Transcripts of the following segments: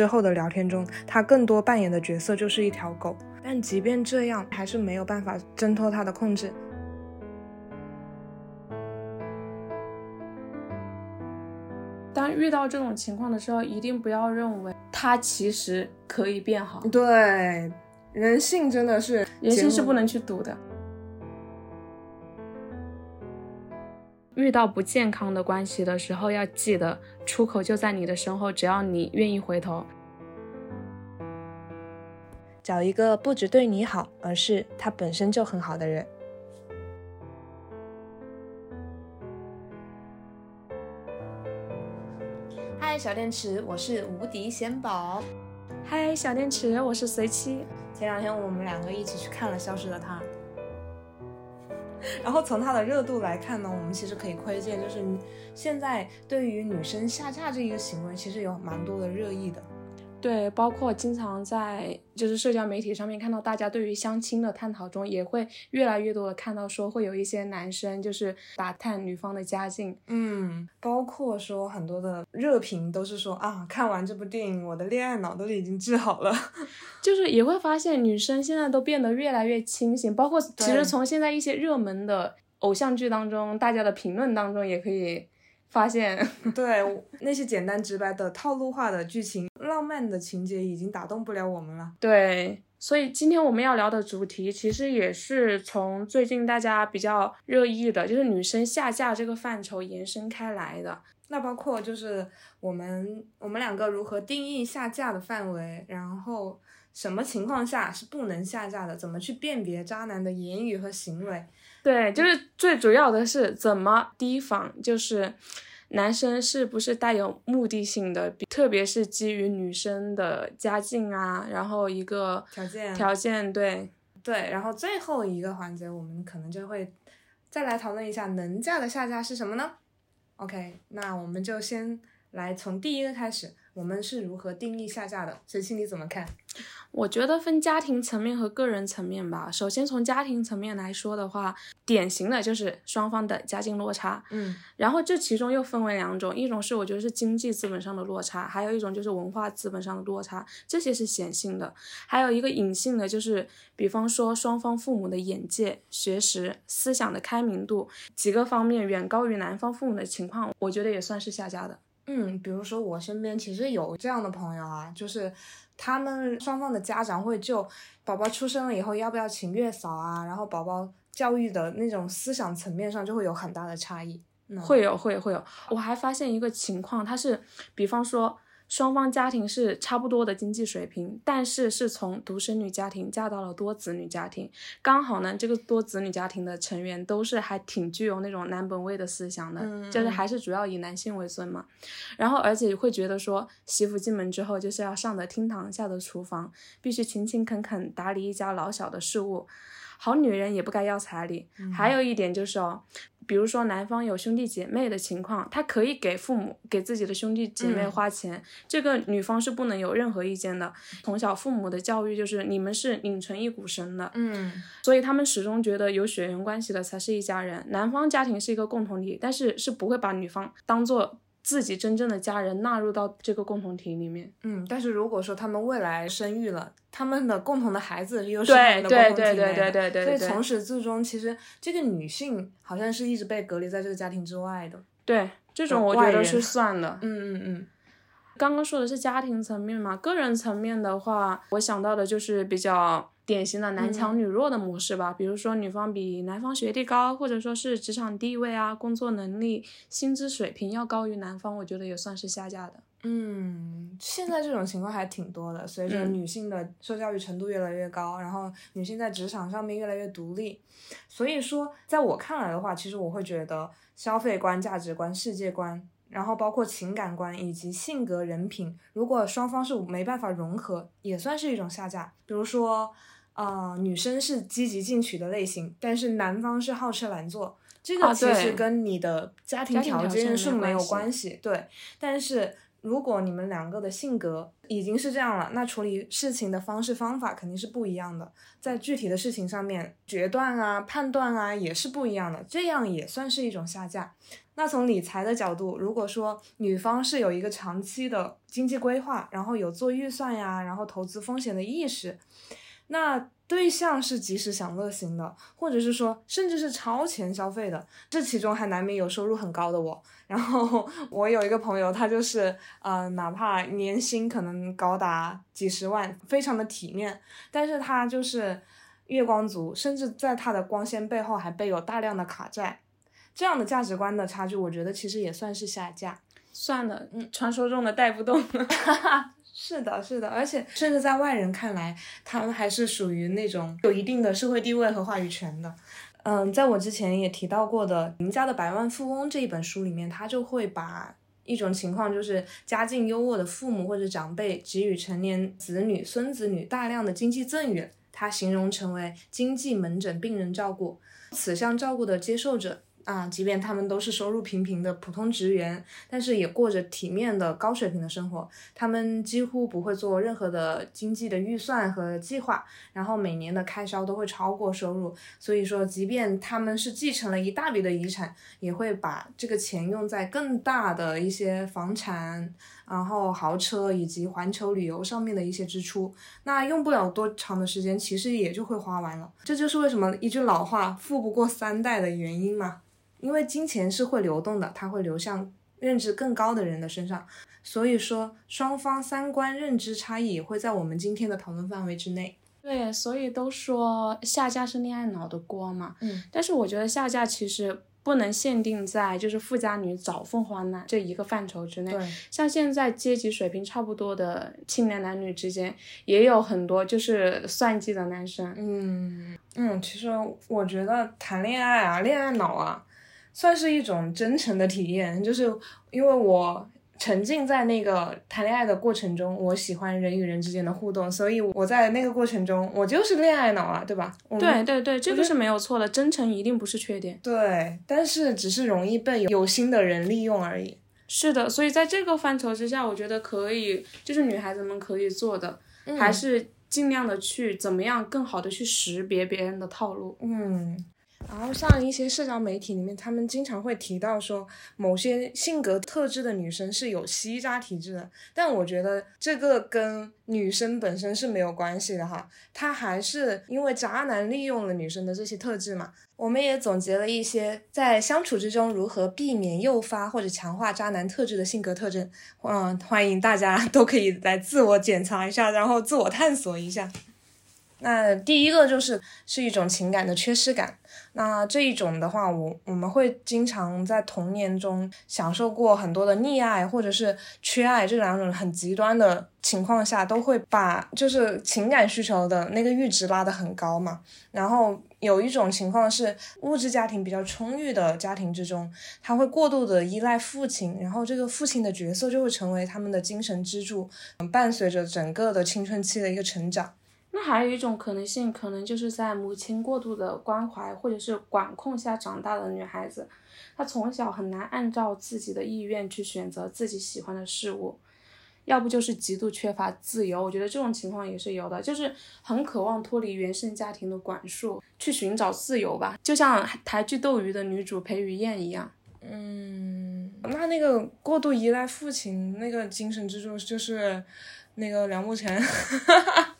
之后的聊天中，他更多扮演的角色就是一条狗。但即便这样，还是没有办法挣脱他的控制。当遇到这种情况的时候，一定不要认为他其实可以变好。对，人性真的是人性是不能去赌的。遇到不健康的关系的时候，要记得出口就在你的身后，只要你愿意回头。找一个不只对你好，而是他本身就很好的人。嗨，小电池，我是无敌贤宝。嗨，小电池，我是随七。前两天我们两个一起去看了《消失的她》，然后从它的热度来看呢，我们其实可以窥见，就是现在对于女生下架这一个行为，其实有蛮多的热议的。对，包括经常在就是社交媒体上面看到大家对于相亲的探讨中，也会越来越多的看到说会有一些男生就是打探女方的家境，嗯，包括说很多的热评都是说啊，看完这部电影，我的恋爱脑都已经治好了，就是也会发现女生现在都变得越来越清醒，包括其实从现在一些热门的偶像剧当中，大家的评论当中也可以。发现，对那些简单直白的套路化的剧情、浪漫的情节已经打动不了我们了。对，所以今天我们要聊的主题，其实也是从最近大家比较热议的，就是女生下嫁这个范畴延伸开来的。那包括就是我们我们两个如何定义下嫁的范围，然后什么情况下是不能下嫁的，怎么去辨别渣男的言语和行为。对，就是最主要的是怎么提防，就是男生是不是带有目的性的，特别是基于女生的家境啊，然后一个条件条件，对对，然后最后一个环节，我们可能就会再来讨论一下能嫁的下嫁是什么呢？OK，那我们就先来从第一个开始，我们是如何定义下嫁的？随心你怎么看？我觉得分家庭层面和个人层面吧。首先从家庭层面来说的话，典型的就是双方的家境落差。嗯，然后这其中又分为两种，一种是我觉得是经济资本上的落差，还有一种就是文化资本上的落差，这些是显性的。还有一个隐性的，就是比方说双方父母的眼界、学识、思想的开明度几个方面远高于男方父母的情况，我觉得也算是下家的。嗯，比如说我身边其实有这样的朋友啊，就是。他们双方的家长会就宝宝出生了以后要不要请月嫂啊，然后宝宝教育的那种思想层面上就会有很大的差异。会有，会有会有。我还发现一个情况，他是，比方说。双方家庭是差不多的经济水平，但是是从独生女家庭嫁到了多子女家庭，刚好呢，这个多子女家庭的成员都是还挺具有那种男本位的思想的，就是还是主要以男性为尊嘛。然后而且会觉得说，媳妇进门之后就是要上的厅堂，下的厨房，必须勤勤恳恳打理一家老小的事务。好女人也不该要彩礼。还有一点就是哦，比如说男方有兄弟姐妹的情况，他可以给父母给自己的兄弟姐妹花钱，这个女方是不能有任何意见的。从小父母的教育就是你们是拧成一股绳的，嗯，所以他们始终觉得有血缘关系的才是一家人。男方家庭是一个共同体，但是是不会把女方当做。自己真正的家人纳入到这个共同体里面，嗯，但是如果说他们未来生育了，他们的共同的孩子又是他们的共同体内的，所以从始至终，其实这个女性好像是一直被隔离在这个家庭之外的。对，这种我觉得是算的。嗯嗯嗯。刚刚说的是家庭层面嘛，个人层面的话，我想到的就是比较。典型的男强女弱的模式吧，比如说女方比男方学历高，或者说是职场地位啊、工作能力、薪资水平要高于男方，我觉得也算是下嫁的。嗯，现在这种情况还挺多的，随着女性的受教育程度越来越高，然后女性在职场上面越来越独立，所以说在我看来的话，其实我会觉得消费观、价值观、世界观。然后包括情感观以及性格人品，如果双方是没办法融合，也算是一种下嫁。比如说，呃，女生是积极进取的类型，但是男方是好吃懒做，这个其实跟你的家庭条件是没有关系。对，但是如果你们两个的性格已经是这样了，那处理事情的方式方法肯定是不一样的，在具体的事情上面决断啊、判断啊也是不一样的，这样也算是一种下架。那从理财的角度，如果说女方是有一个长期的经济规划，然后有做预算呀，然后投资风险的意识，那对象是及时享乐型的，或者是说甚至是超前消费的，这其中还难免有收入很高的我。然后 我有一个朋友，他就是呃，哪怕年薪可能高达几十万，非常的体面，但是他就是月光族，甚至在他的光鲜背后还背有大量的卡债，这样的价值观的差距，我觉得其实也算是下架。算了，嗯，传说中的带不动。是的，是的，而且甚至在外人看来，他们还是属于那种有一定的社会地位和话语权的。嗯，在我之前也提到过的《邻家的百万富翁》这一本书里面，他就会把一种情况，就是家境优渥的父母或者长辈给予成年子女、孙子女大量的经济赠与，他形容成为经济门诊病人照顾，此项照顾的接受者。啊，即便他们都是收入平平的普通职员，但是也过着体面的高水平的生活。他们几乎不会做任何的经济的预算和计划，然后每年的开销都会超过收入。所以说，即便他们是继承了一大笔的遗产，也会把这个钱用在更大的一些房产。然后豪车以及环球旅游上面的一些支出，那用不了多长的时间，其实也就会花完了。这就是为什么一句老话“富不过三代”的原因嘛。因为金钱是会流动的，它会流向认知更高的人的身上。所以说，双方三观认知差异也会在我们今天的讨论范围之内。对，所以都说下嫁是恋爱脑的锅嘛。嗯，但是我觉得下嫁其实。不能限定在就是富家女找凤凰男这一个范畴之内。像现在阶级水平差不多的青年男女之间，也有很多就是算计的男生。嗯嗯，其实我觉得谈恋爱啊，恋爱脑啊，算是一种真诚的体验，就是因为我。沉浸在那个谈恋爱的过程中，我喜欢人与人之间的互动，所以我在那个过程中，我就是恋爱脑啊，对吧？对对对，这个是没有错的，真诚一定不是缺点。对，但是只是容易被有心的人利用而已。是的，所以在这个范畴之下，我觉得可以，就是女孩子们可以做的，还是尽量的去怎么样更好的去识别别人的套路。嗯。然后像一些社交媒体里面，他们经常会提到说，某些性格特质的女生是有吸渣体质的。但我觉得这个跟女生本身是没有关系的哈，她还是因为渣男利用了女生的这些特质嘛。我们也总结了一些在相处之中如何避免诱发或者强化渣男特质的性格特征。嗯，欢迎大家都可以来自我检查一下，然后自我探索一下。那第一个就是是一种情感的缺失感。那这一种的话，我我们会经常在童年中享受过很多的溺爱或者是缺爱这两种很极端的情况下，都会把就是情感需求的那个阈值拉得很高嘛。然后有一种情况是物质家庭比较充裕的家庭之中，他会过度的依赖父亲，然后这个父亲的角色就会成为他们的精神支柱，伴随着整个的青春期的一个成长。那还有一种可能性，可能就是在母亲过度的关怀或者是管控下长大的女孩子，她从小很难按照自己的意愿去选择自己喜欢的事物，要不就是极度缺乏自由。我觉得这种情况也是有的，就是很渴望脱离原生家庭的管束，去寻找自由吧。就像台剧《斗鱼》的女主裴雨燕一样。嗯，那那个过度依赖父亲那个精神支柱就是那个梁慕辰。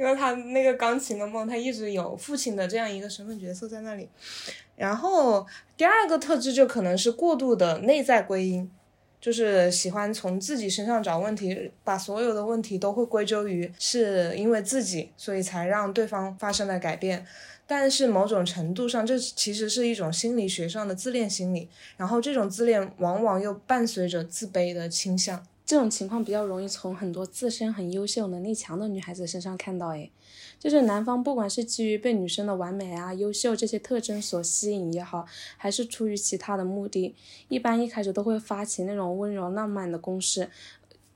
因为他那个钢琴的梦，他一直有父亲的这样一个身份角色在那里。然后第二个特质就可能是过度的内在归因，就是喜欢从自己身上找问题，把所有的问题都会归咎于是因为自己，所以才让对方发生了改变。但是某种程度上，这其实是一种心理学上的自恋心理。然后这种自恋往往又伴随着自卑的倾向。这种情况比较容易从很多自身很优秀、能力强的女孩子身上看到，诶，就是男方不管是基于被女生的完美啊、优秀这些特征所吸引也好，还是出于其他的目的，一般一开始都会发起那种温柔浪漫的攻势，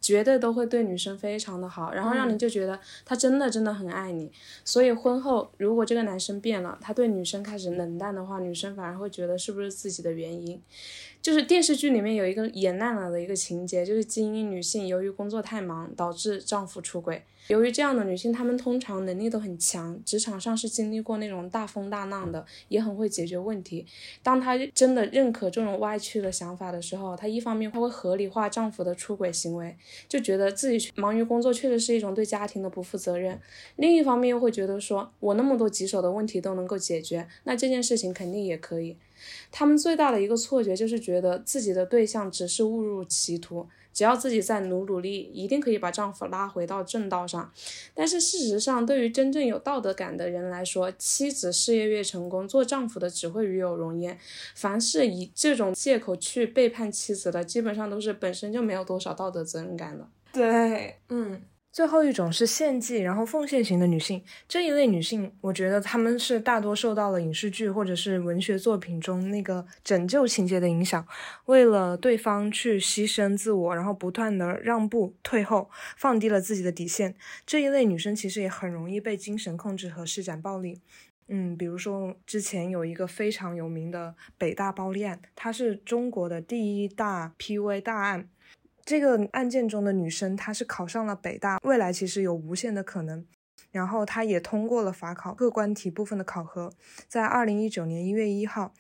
绝对都会对女生非常的好，然后让你就觉得他真的真的很爱你。所以婚后如果这个男生变了，他对女生开始冷淡的话，女生反而会觉得是不是自己的原因。就是电视剧里面有一个演烂了的一个情节，就是精英女性由于工作太忙，导致丈夫出轨。由于这样的女性，她们通常能力都很强，职场上是经历过那种大风大浪的，也很会解决问题。当她真的认可这种歪曲的想法的时候，她一方面她会合理化丈夫的出轨行为，就觉得自己忙于工作确实是一种对家庭的不负责任；另一方面又会觉得说，我那么多棘手的问题都能够解决，那这件事情肯定也可以。他们最大的一个错觉就是觉得自己的对象只是误入歧途。只要自己再努努力，一定可以把丈夫拉回到正道上。但是事实上，对于真正有道德感的人来说，妻子事业越成功，做丈夫的只会与有荣焉。凡是以这种借口去背叛妻子的，基本上都是本身就没有多少道德责任感的。对，嗯。最后一种是献祭，然后奉献型的女性。这一类女性，我觉得她们是大多受到了影视剧或者是文学作品中那个拯救情节的影响，为了对方去牺牲自我，然后不断的让步、退后，放低了自己的底线。这一类女生其实也很容易被精神控制和施展暴力。嗯，比如说之前有一个非常有名的北大暴力案，它是中国的第一大 PV 大案。这个案件中的女生，她是考上了北大，未来其实有无限的可能。然后她也通过了法考客观题部分的考核，在二零一九年一月一号。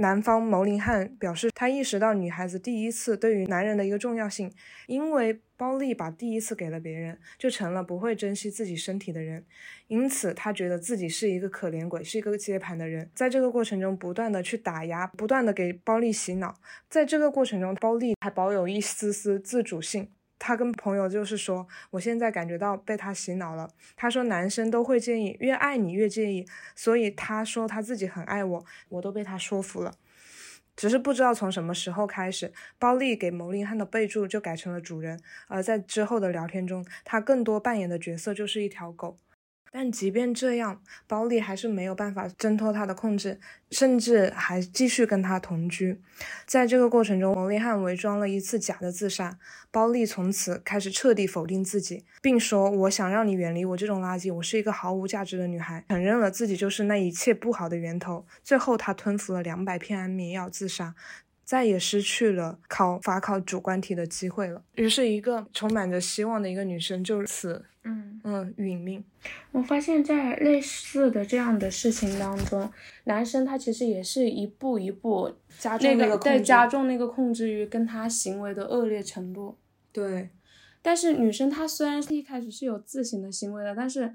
男方牟林汉表示，他意识到女孩子第一次对于男人的一个重要性，因为包丽把第一次给了别人，就成了不会珍惜自己身体的人，因此他觉得自己是一个可怜鬼，是一个接盘的人。在这个过程中，不断的去打压，不断的给包丽洗脑，在这个过程中，包丽还保有一丝丝自主性。他跟朋友就是说，我现在感觉到被他洗脑了。他说男生都会介意，越爱你越介意，所以他说他自己很爱我，我都被他说服了。只是不知道从什么时候开始，包丽给牟林汉的备注就改成了主人，而在之后的聊天中，他更多扮演的角色就是一条狗。但即便这样，包丽还是没有办法挣脱他的控制，甚至还继续跟他同居。在这个过程中，罗利汉伪装了一次假的自杀，包丽从此开始彻底否定自己，并说：“我想让你远离我这种垃圾，我是一个毫无价值的女孩。”承认了自己就是那一切不好的源头。最后，他吞服了两百片安眠药自杀。再也失去了考法考主观题的机会了。于是，一个充满着希望的一个女生就此，嗯嗯，殒命。我发现，在类似的这样的事情当中，男生他其实也是一步一步加重那个在加重那个控制欲跟他行为的恶劣程度。对，但是女生她虽然是一开始是有自省的行为的，但是。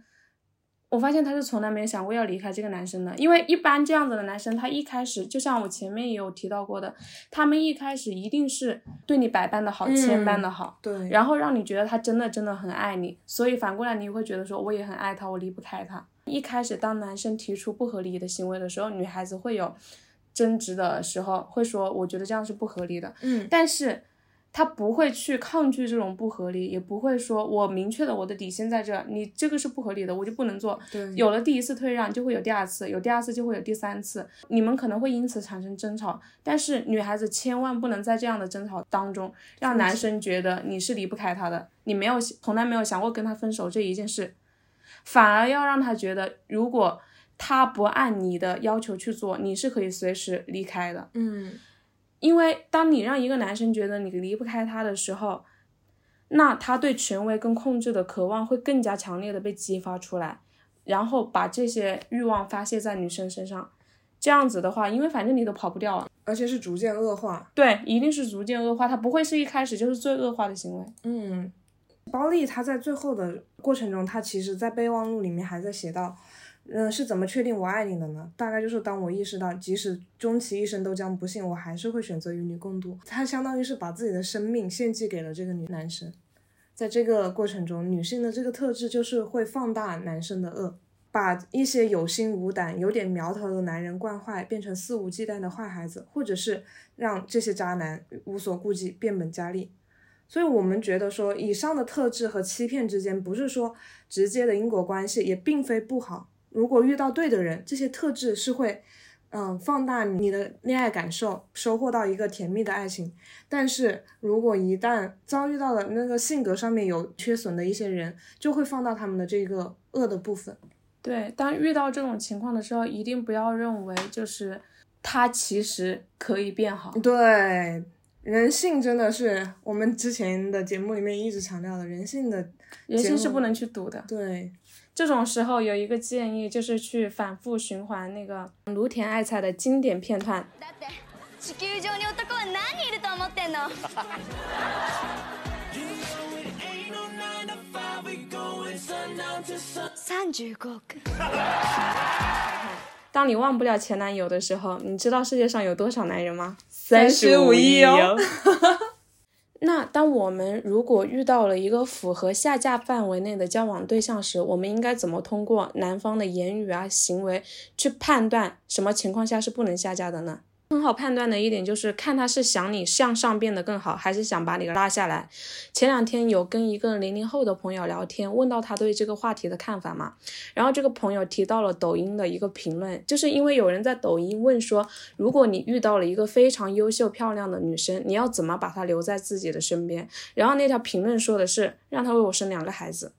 我发现他是从来没有想过要离开这个男生的，因为一般这样子的男生，他一开始就像我前面也有提到过的，他们一开始一定是对你百般的好，千般的好，对，然后让你觉得他真的真的很爱你，所以反过来你会觉得说我也很爱他，我离不开他。一开始当男生提出不合理的行为的时候，女孩子会有争执的时候，会说我觉得这样是不合理的，嗯，但是。他不会去抗拒这种不合理，也不会说我明确的我的底线在这，你这个是不合理的，我就不能做。对，有了第一次退让，就会有第二次，有第二次就会有第三次，你们可能会因此产生争吵，但是女孩子千万不能在这样的争吵当中让男生觉得你是离不开他的，你没有从来没有想过跟他分手这一件事，反而要让他觉得，如果他不按你的要求去做，你是可以随时离开的。嗯。因为当你让一个男生觉得你离不开他的时候，那他对权威跟控制的渴望会更加强烈的被激发出来，然后把这些欲望发泄在女生身上。这样子的话，因为反正你都跑不掉了，而且是逐渐恶化。对，一定是逐渐恶化，他不会是一开始就是最恶化的行为。嗯，包丽他在最后的过程中，他其实在备忘录里面还在写到。嗯，是怎么确定我爱你的呢？大概就是当我意识到，即使终其一生都将不幸，我还是会选择与你共度。他相当于是把自己的生命献祭给了这个女男生。在这个过程中，女性的这个特质就是会放大男生的恶，把一些有心无胆、有点苗头的男人惯坏，变成肆无忌惮的坏孩子，或者是让这些渣男无所顾忌、变本加厉。所以，我们觉得说，以上的特质和欺骗之间不是说直接的因果关系，也并非不好。如果遇到对的人，这些特质是会，嗯，放大你的恋爱感受，收获到一个甜蜜的爱情。但是如果一旦遭遇到了那个性格上面有缺损的一些人，就会放大他们的这个恶的部分。对，当遇到这种情况的时候，一定不要认为就是他其实可以变好。对，人性真的是我们之前的节目里面一直强调的，人性的人性是不能去赌的。对，这种时候有一个建议，就是去反复循环那个芦田爱菜的经典片段。地球上に男は何いると思ってんの？三十五億。 当你忘不了前男友的时候，你知道世界上有多少男人吗？三十五亿哦。那当我们如果遇到了一个符合下架范围内的交往对象时，我们应该怎么通过男方的言语啊、行为去判断什么情况下是不能下架的呢？很好判断的一点就是看他是想你向上变得更好，还是想把你拉下来。前两天有跟一个零零后的朋友聊天，问到他对这个话题的看法嘛，然后这个朋友提到了抖音的一个评论，就是因为有人在抖音问说，如果你遇到了一个非常优秀漂亮的女生，你要怎么把她留在自己的身边？然后那条评论说的是让她为我生两个孩子。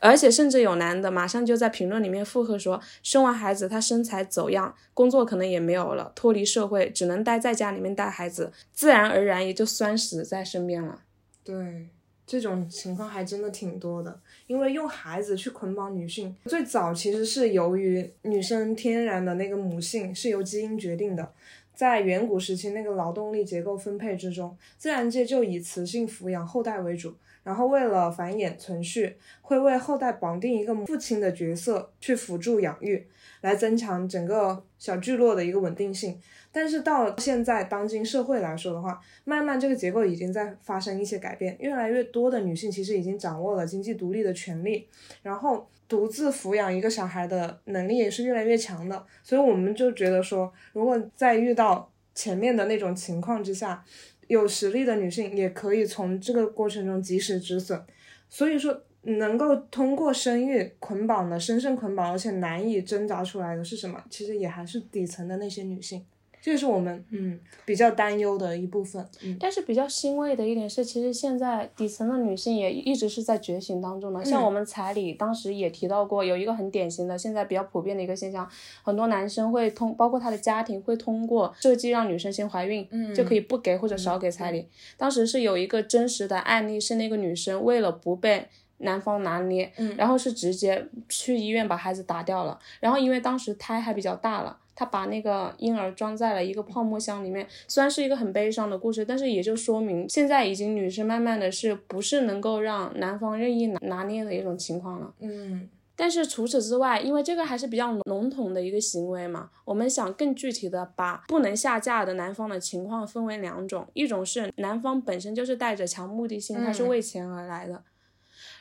而且甚至有男的马上就在评论里面附和说，生完孩子他身材走样，工作可能也没有了，脱离社会，只能待在家里面带孩子，自然而然也就酸死在身边了。对，这种情况还真的挺多的。因为用孩子去捆绑女性，最早其实是由于女生天然的那个母性是由基因决定的，在远古时期那个劳动力结构分配之中，自然界就以雌性抚养后代为主。然后为了繁衍存续，会为后代绑定一个父亲的角色去辅助养育，来增强整个小聚落的一个稳定性。但是到现在当今社会来说的话，慢慢这个结构已经在发生一些改变，越来越多的女性其实已经掌握了经济独立的权利，然后独自抚养一个小孩的能力也是越来越强的。所以我们就觉得说，如果在遇到前面的那种情况之下，有实力的女性也可以从这个过程中及时止损，所以说能够通过生育捆绑的深深捆绑，而且难以挣扎出来的是什么？其实也还是底层的那些女性。这是我们嗯比较担忧的一部分，嗯，但是比较欣慰的一点是，其实现在底层的女性也一直是在觉醒当中的。像我们彩礼当时也提到过，有一个很典型的，现在比较普遍的一个现象，很多男生会通，包括他的家庭会通过设计让女生先怀孕，嗯，就可以不给或者少给彩礼。当时是有一个真实的案例，是那个女生为了不被男方拿捏，嗯，然后是直接去医院把孩子打掉了，然后因为当时胎还比较大了。他把那个婴儿装在了一个泡沫箱里面，虽然是一个很悲伤的故事，但是也就说明现在已经女生慢慢的是不是能够让男方任意拿拿捏的一种情况了。嗯，但是除此之外，因为这个还是比较笼统的一个行为嘛，我们想更具体的把不能下架的男方的情况分为两种，一种是男方本身就是带着强目的性，他是为钱而来的，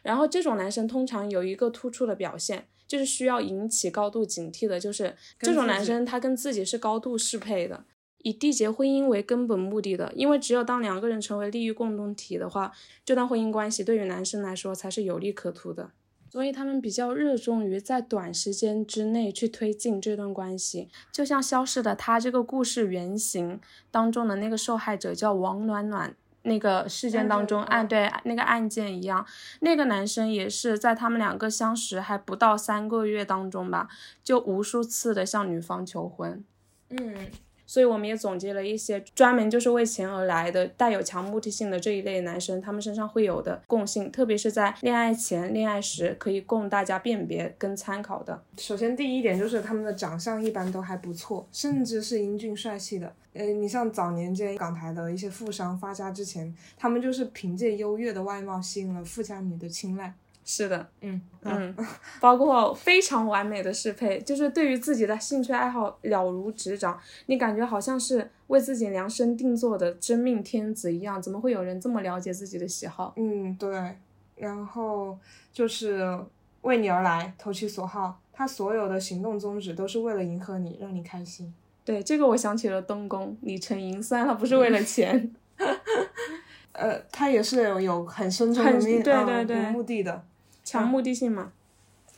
然后这种男生通常有一个突出的表现。就是需要引起高度警惕的，就是这种男生他跟自己是高度适配的，以缔结婚姻为根本目的的。因为只有当两个人成为利益共同体的话，这段婚姻关系对于男生来说才是有利可图的。所以他们比较热衷于在短时间之内去推进这段关系。就像《消失的她》这个故事原型当中的那个受害者叫王暖暖。那个事件当中，案对那个案件一样，那个男生也是在他们两个相识还不到三个月当中吧，就无数次的向女方求婚。嗯。所以我们也总结了一些专门就是为钱而来的、带有强目的性的这一类男生，他们身上会有的共性，特别是在恋爱前、恋爱时，可以供大家辨别跟参考的。首先，第一点就是他们的长相一般都还不错，甚至是英俊帅气的。呃，你像早年间港台的一些富商发家之前，他们就是凭借优越的外貌吸引了富家女的青睐。是的，嗯嗯，包括非常完美的适配，就是对于自己的兴趣爱好了如指掌，你感觉好像是为自己量身定做的真命天子一样，怎么会有人这么了解自己的喜好？嗯，对，然后就是为你而来，投其所好，他所有的行动宗旨都是为了迎合你，让你开心。对，这个我想起了东宫李承寅，虽然他不是为了钱，呃，他也是有很深重的对对对目的的。强目的性嘛，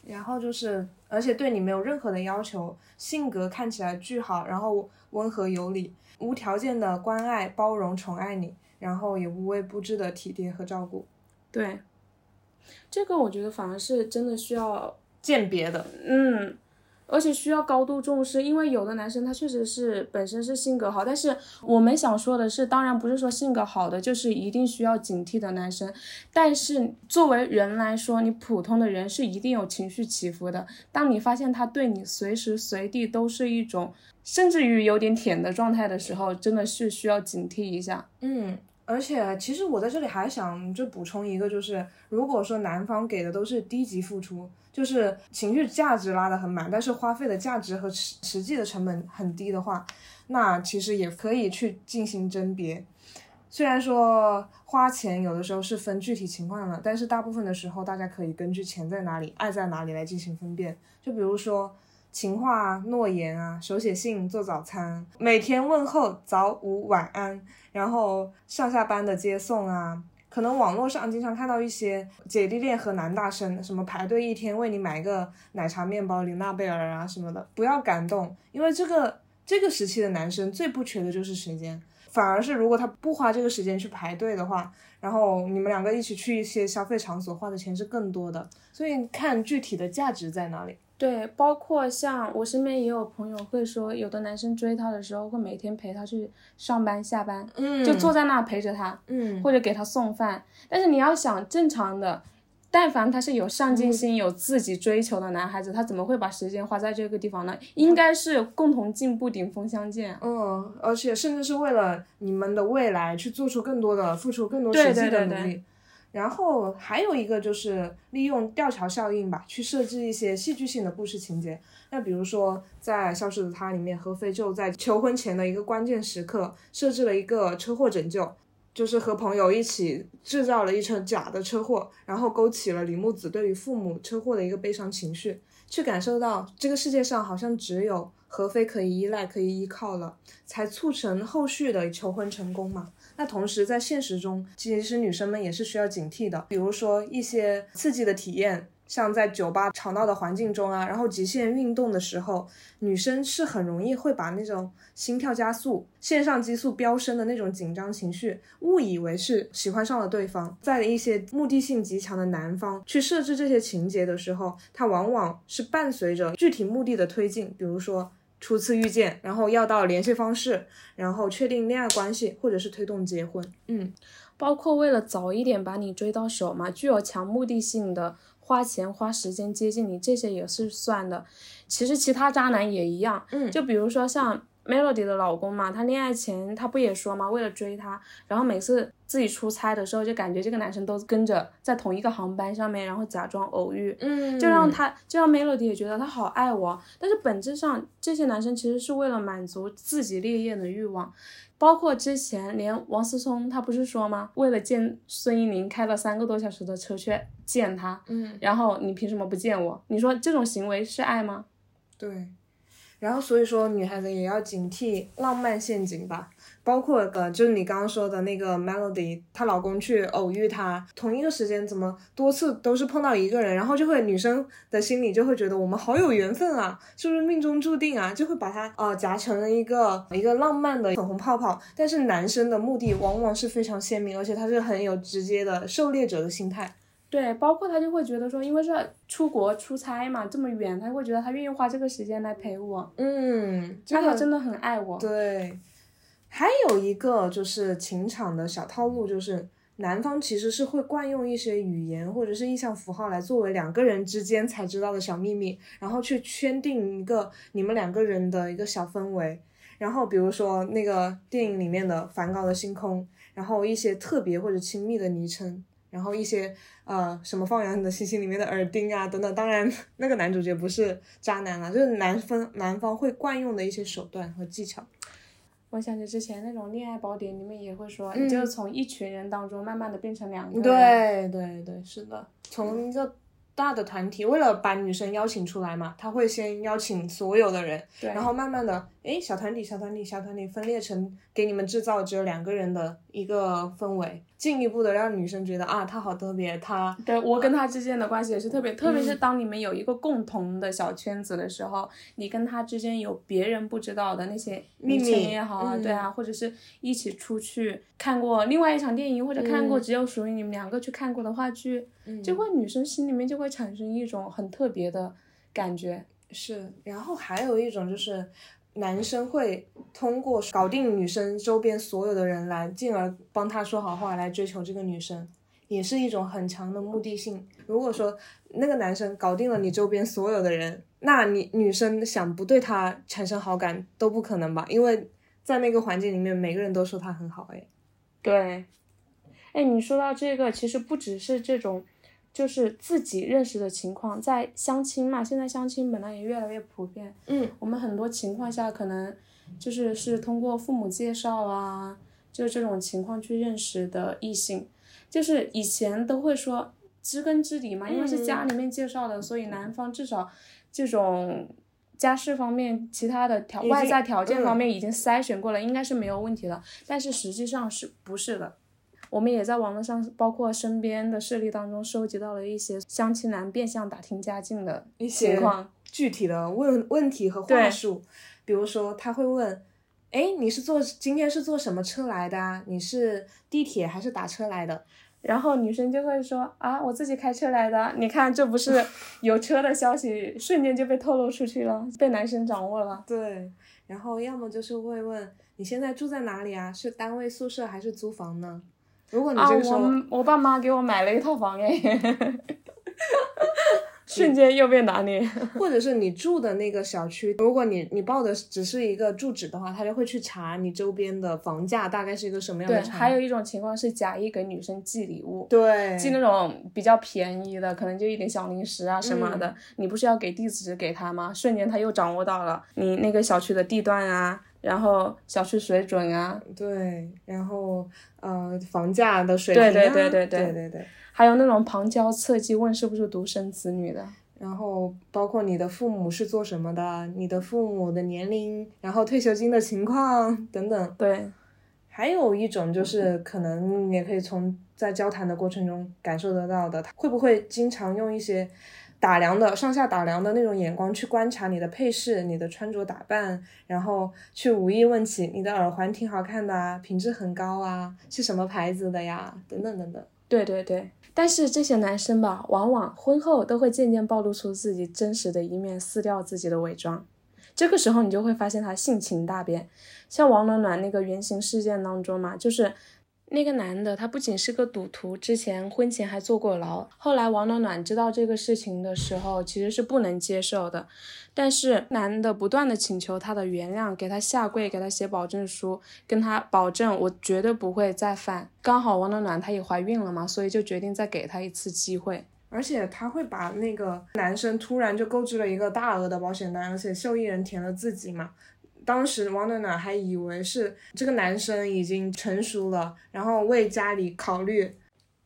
然后就是，而且对你没有任何的要求，性格看起来巨好，然后温和有礼，无条件的关爱、包容、宠爱你，然后也无微不至的体贴和照顾。对，这个我觉得反而是真的需要鉴别的。嗯，而且需要高度重视，因为有的男生他确实是本身是性格好，但是我们想说的是，当然不是说性格好的就是一定需要警惕的男生，但是作为人来说，你普通的人是一定有情绪起伏的。当你发现他对你随时随地都是一种，甚至于有点舔的状态的时候，真的是需要警惕一下。嗯。而且，其实我在这里还想就补充一个，就是如果说男方给的都是低级付出，就是情绪价值拉得很满，但是花费的价值和实实际的成本很低的话，那其实也可以去进行甄别。虽然说花钱有的时候是分具体情况的，但是大部分的时候大家可以根据钱在哪里、爱在哪里来进行分辨。就比如说情话、诺言啊，手写信、做早餐，每天问候早午晚安。然后上下班的接送啊，可能网络上经常看到一些姐弟恋和男大生，什么排队一天为你买个奶茶面包、林娜贝尔啊什么的，不要感动，因为这个这个时期的男生最不缺的就是时间，反而是如果他不花这个时间去排队的话，然后你们两个一起去一些消费场所花的钱是更多的，所以看具体的价值在哪里。对，包括像我身边也有朋友会说，有的男生追她的时候会每天陪她去上班下班，嗯，就坐在那陪着她，嗯，或者给她送饭。但是你要想正常的，但凡他是有上进心、有自己追求的男孩子，他怎么会把时间花在这个地方呢？应该是共同进步、顶峰相见。嗯，而且甚至是为了你们的未来去做出更多的付出，更多实际的努力。然后还有一个就是利用吊桥效应吧，去设置一些戏剧性的故事情节。那比如说在《消失的她》里面，何非就在求婚前的一个关键时刻设置了一个车祸拯救，就是和朋友一起制造了一场假的车祸，然后勾起了李木子对于父母车祸的一个悲伤情绪，去感受到这个世界上好像只有何非可以依赖、可以依靠了，才促成后续的求婚成功嘛。那同时，在现实中，其实女生们也是需要警惕的。比如说一些刺激的体验，像在酒吧吵闹的环境中啊，然后极限运动的时候，女生是很容易会把那种心跳加速、线上激素飙升的那种紧张情绪，误以为是喜欢上了对方。在一些目的性极强的男方去设置这些情节的时候，他往往是伴随着具体目的的推进，比如说。初次遇见，然后要到联系方式，然后确定恋爱关系，或者是推动结婚。嗯，包括为了早一点把你追到手嘛，具有强目的性的花钱花时间接近你，这些也是算的。其实其他渣男也一样。嗯，就比如说像。Melody 的老公嘛，他恋爱前他不也说嘛，为了追她，然后每次自己出差的时候，就感觉这个男生都跟着在同一个航班上面，然后假装偶遇，嗯，就让他，就让 Melody 也觉得他好爱我。但是本质上，这些男生其实是为了满足自己烈焰的欲望，包括之前连王思聪他不是说吗？为了见孙一宁开了三个多小时的车去见他，嗯，然后你凭什么不见我？你说这种行为是爱吗？对。然后所以说，女孩子也要警惕浪漫陷阱吧。包括呃，就是你刚刚说的那个 Melody，她老公去偶遇她，同一个时间怎么多次都是碰到一个人，然后就会女生的心里就会觉得我们好有缘分啊，是不是命中注定啊？就会把它呃夹成了一个一个浪漫的粉红泡泡。但是男生的目的往往是非常鲜明，而且他是很有直接的狩猎者的心态。对，包括他就会觉得说，因为是出国出差嘛，这么远，他会觉得他愿意花这个时间来陪我。嗯，那他真的很爱我。对，还有一个就是情场的小套路，就是男方其实是会惯用一些语言或者是意象符号来作为两个人之间才知道的小秘密，然后去圈定一个你们两个人的一个小氛围。然后比如说那个电影里面的梵高的星空，然后一些特别或者亲密的昵称。然后一些呃什么放羊的星星里面的耳钉啊等等，当然那个男主角不是渣男啊，就是男方男方会惯用的一些手段和技巧。我想起之前那种恋爱宝典里面也会说，你就从一群人当中慢慢的变成两个人。对对对，是的，从一个。大的团体为了把女生邀请出来嘛，他会先邀请所有的人，然后慢慢的，哎，小团体、小团体、小团体分裂成给你们制造只有两个人的一个氛围，进一步的让女生觉得啊，他好特别，他对我跟他之间的关系也是特别，特别是当你们有一个共同的小圈子的时候，你跟他之间有别人不知道的那些秘密也好啊，对啊，或者是一起出去看过另外一场电影，或者看过只有属于你们两个去看过的话剧，就会女生心里面就会。会产生一种很特别的感觉，是，然后还有一种就是男生会通过搞定女生周边所有的人来，进而帮她说好话来追求这个女生，也是一种很强的目的性。如果说那个男生搞定了你周边所有的人，那你女生想不对他产生好感都不可能吧？因为在那个环境里面，每个人都说他很好，哎，对，哎，你说到这个，其实不只是这种。就是自己认识的情况，在相亲嘛，现在相亲本来也越来越普遍。嗯，我们很多情况下可能就是是通过父母介绍啊，就这种情况去认识的异性。就是以前都会说知根知底嘛，因为是家里面介绍的，所以男方至少这种家世方面、其他的条外在条件方面已经筛选过了，应该是没有问题的。但是实际上是不是的？我们也在网络上，包括身边的事例当中，收集到了一些相亲男变相打听家境的一些情况具体的问问题和话术。比如说，他会问：“哎，你是坐今天是坐什么车来的啊？你是地铁还是打车来的？”然后女生就会说：“啊，我自己开车来的。”你看，这不是 有车的消息，瞬间就被透露出去了，被男生掌握了。对，然后要么就是会问：“你现在住在哪里啊？是单位宿舍还是租房呢？”如果你这个时候，我爸妈给我买了一套房哎，瞬间又被拿捏。或者是你住的那个小区，如果你你报的只是一个住址的话，他就会去查你周边的房价大概是一个什么样的。对，还有一种情况是假意给女生寄礼物，对，寄那种比较便宜的，可能就一点小零食啊什么的。你不是要给地址给他吗？瞬间他又掌握到了你那个小区的地段啊。然后小区水准啊，对，然后呃房价的水平啊，对对对对对对对，还有那种旁敲侧击问是不是独生子女的，然后包括你的父母是做什么的，你的父母的年龄，然后退休金的情况等等。对，还有一种就是可能也可以从在交谈的过程中感受得到的，他会不会经常用一些。打量的上下打量的那种眼光去观察你的配饰、你的穿着打扮，然后去无意问起你的耳环挺好看的啊，品质很高啊，是什么牌子的呀？等等等等。对对对，但是这些男生吧，往往婚后都会渐渐暴露出自己真实的一面，撕掉自己的伪装。这个时候你就会发现他性情大变，像王暖暖那个原型事件当中嘛，就是。那个男的，他不仅是个赌徒，之前婚前还坐过牢。后来王暖暖知道这个事情的时候，其实是不能接受的。但是男的不断的请求她的原谅，给她下跪，给她写保证书，跟她保证我绝对不会再犯。刚好王暖暖她也怀孕了嘛，所以就决定再给她一次机会。而且他会把那个男生突然就购置了一个大额的保险单，而且受益人填了自己嘛。当时王暖暖还以为是这个男生已经成熟了，然后为家里考虑，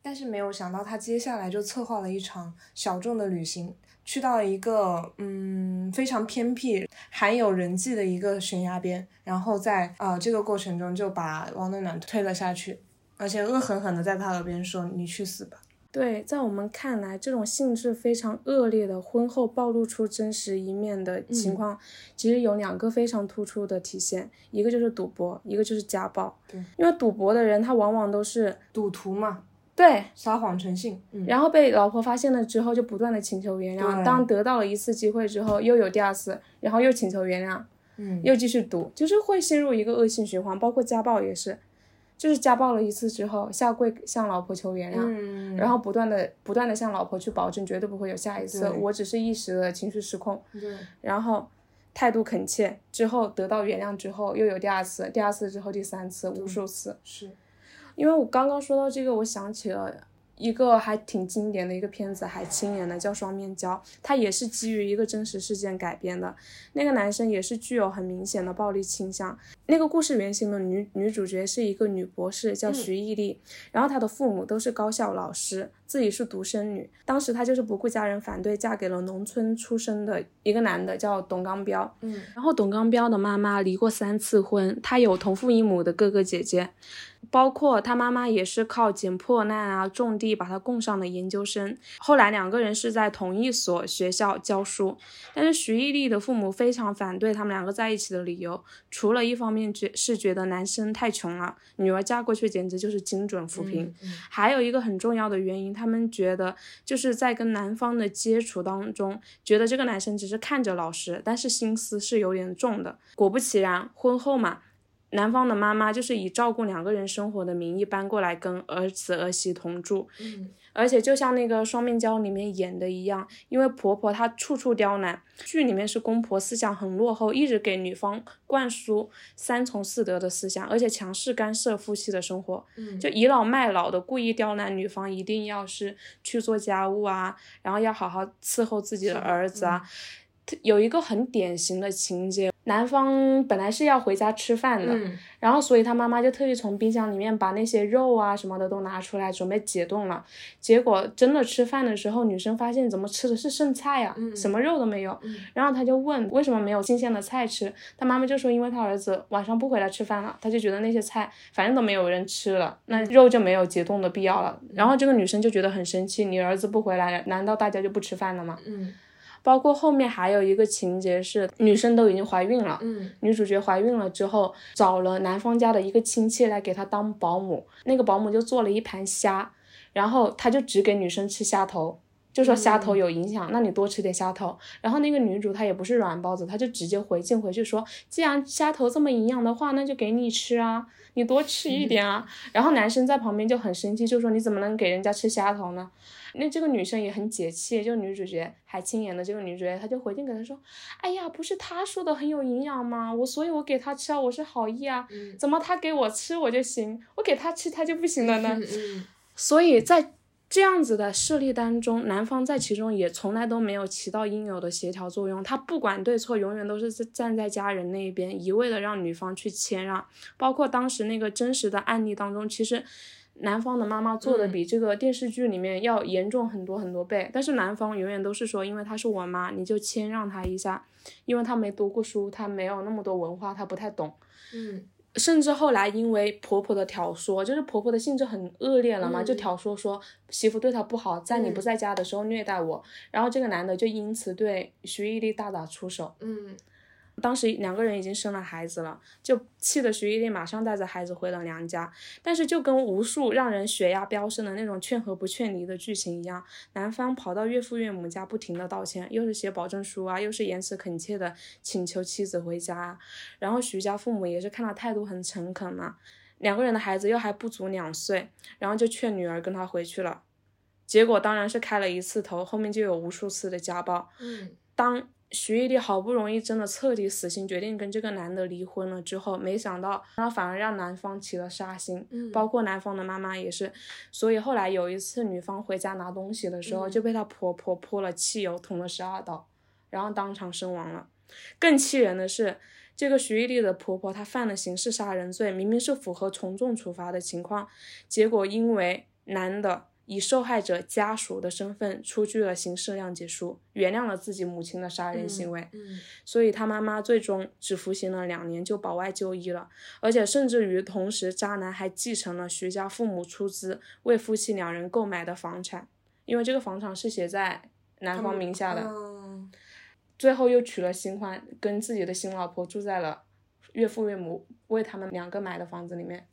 但是没有想到他接下来就策划了一场小众的旅行，去到了一个嗯非常偏僻、含有人迹的一个悬崖边，然后在啊这个过程中就把王暖暖推了下去，而且恶狠狠的在他耳边说：“你去死吧。”对，在我们看来，这种性质非常恶劣的婚后暴露出真实一面的情况，其实有两个非常突出的体现，一个就是赌博，一个就是家暴。对，因为赌博的人他往往都是赌徒嘛，对，撒谎成性，然后被老婆发现了之后，就不断的请求原谅。当得到了一次机会之后，又有第二次，然后又请求原谅，嗯，又继续赌，就是会陷入一个恶性循环，包括家暴也是。就是家暴了一次之后，下跪向老婆求原谅，然后不断的不断的向老婆去保证绝对不会有下一次，我只是一时的情绪失控，然后态度恳切，之后得到原谅之后又有第二次，第二次之后第三次，无数次，是，因为我刚刚说到这个，我想起了。一个还挺经典的一个片子，还亲演的叫《双面胶》，它也是基于一个真实事件改编的。那个男生也是具有很明显的暴力倾向。那个故事原型的女女主角是一个女博士，叫徐毅丽，然后她的父母都是高校老师，自己是独生女。当时她就是不顾家人反对，嫁给了农村出生的一个男的，叫董刚彪。嗯，然后董刚彪的妈妈离过三次婚，她有同父异母的哥哥姐姐。包括他妈妈也是靠捡破烂啊、种地把他供上了研究生。后来两个人是在同一所学校教书，但是徐毅丽的父母非常反对他们两个在一起的理由，除了一方面。面觉是觉得男生太穷了，女儿嫁过去简直就是精准扶贫。嗯嗯还有一个很重要的原因，他们觉得就是在跟男方的接触当中，觉得这个男生只是看着老实，但是心思是有点重的。果不其然，婚后嘛，男方的妈妈就是以照顾两个人生活的名义搬过来跟儿子儿媳同住，嗯而且就像那个《双面胶》里面演的一样，因为婆婆她处处刁难，剧里面是公婆思想很落后，一直给女方灌输三从四德的思想，而且强势干涉夫妻的生活，嗯就倚老卖老的，故意刁难女方，一定要是去做家务啊，然后要好好伺候自己的儿子啊。有一个很典型的情节，男方本来是要回家吃饭的，嗯然后所以他妈妈就特意从冰箱里面把那些肉啊什么的都拿出来，准备解冻了。结果真的吃饭的时候，女生发现怎么吃的是剩菜啊，嗯什么肉都没有。嗯然后他就问为什么没有新鲜的菜吃，他妈妈就说因为他儿子晚上不回来吃饭了，他就觉得那些菜反正都没有人吃了，那肉就没有解冻的必要了。然后这个女生就觉得很生气，你儿子不回来，难道大家就不吃饭了吗？嗯包括后面还有一个情节是女生都已经怀孕了，嗯女主角怀孕了之后，找了男方家的一个亲戚来给她当保姆，那个保姆就做了一盘虾，然后她就只给女生吃虾头。就说虾头有影响，那你多吃点虾头。然后那个女主她也不是软包子，她就直接回敬回去说，既然虾头这么营养的话，那就给你吃啊，你多吃一点啊。然后男生在旁边就很生气，就说你怎么能给人家吃虾头呢？那这个女生也很解气，就女主角海清演的这个女主角，她就回敬给他说，哎呀，不是他说的很有营养吗？我所以，我给他吃啊，我是好意啊，嗯怎么他给我吃我就行，我给他吃他就不行了呢？嗯所以在这样子的势力当中，男方在其中也从来都没有起到应有的协调作用，他不管对错，永远都是站在家人那一边，一味的让女方去谦让。包括当时那个真实的案例当中，其实。男方的妈妈做的比这个电视剧里面要严重很多很多倍，但是男方永远都是说，因为她是我妈，你就谦让她一下，因为她没读过书，她没有那么多文化，她不太懂。嗯甚至后来因为婆婆的挑唆，就是婆婆的性质很恶劣了嘛，嗯。就挑唆说媳妇对她不好，在你不在家的时候虐待我，然后这个男的就因此对徐艺丽大打出手。嗯当时两个人已经生了孩子了，就气得徐一丽马上带着孩子回了娘家。但是就跟无数让人血压飙升的那种劝和不劝离的剧情一样，男方跑到岳父岳母家不停的道歉，又是写保证书啊，又是言辞恳切的请求妻子回家啊。然后徐家父母也是看他态度很诚恳嘛，两个人的孩子又还不足两岁，然后就劝女儿跟他回去了。结果当然是开了一次头，后面就有无数次的家暴。嗯当徐艺丽好不容易真的彻底死心，决定跟这个男的离婚了之后，没想到她反而让男方起了杀心，嗯包括男方的妈妈也是。所以后来有一次女方回家拿东西的时候，嗯就被她婆婆泼了汽油，捅了十二刀，然后当场身亡了。更气人的是，这个徐艺丽的婆婆她犯了刑事杀人罪，明明是符合从重处罚的情况，结果因为男的以受害者家属的身份出具了刑事谅解书，原谅了自己母亲的杀人行为，嗯所以他妈妈最终只服刑了两年就保外就医了，而且甚至于同时，渣男还继承了徐家父母出资为夫妻两人购买的房产，因为这个房产是写在男方名下的，嗯最后又娶了新欢，跟自己的新老婆住在了岳父岳母为他们两个买的房子里面。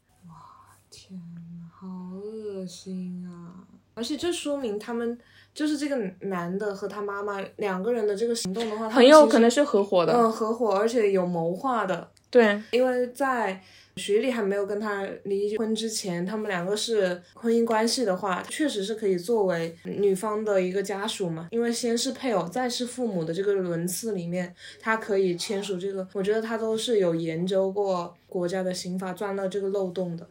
天呐，好恶心啊！而且这说明他们就是这个男的和他妈妈两个人的这个行动的话，很有可能是合伙的，嗯合伙，而且有谋划的。对，因为在徐丽还没有跟他离婚之前，他们两个是婚姻关系的话，确实是可以作为女方的一个家属嘛。因为先是配偶，再是父母的这个轮次里面，他可以签署这个。我觉得他都是有研究过国家的刑法，钻了这个漏洞的。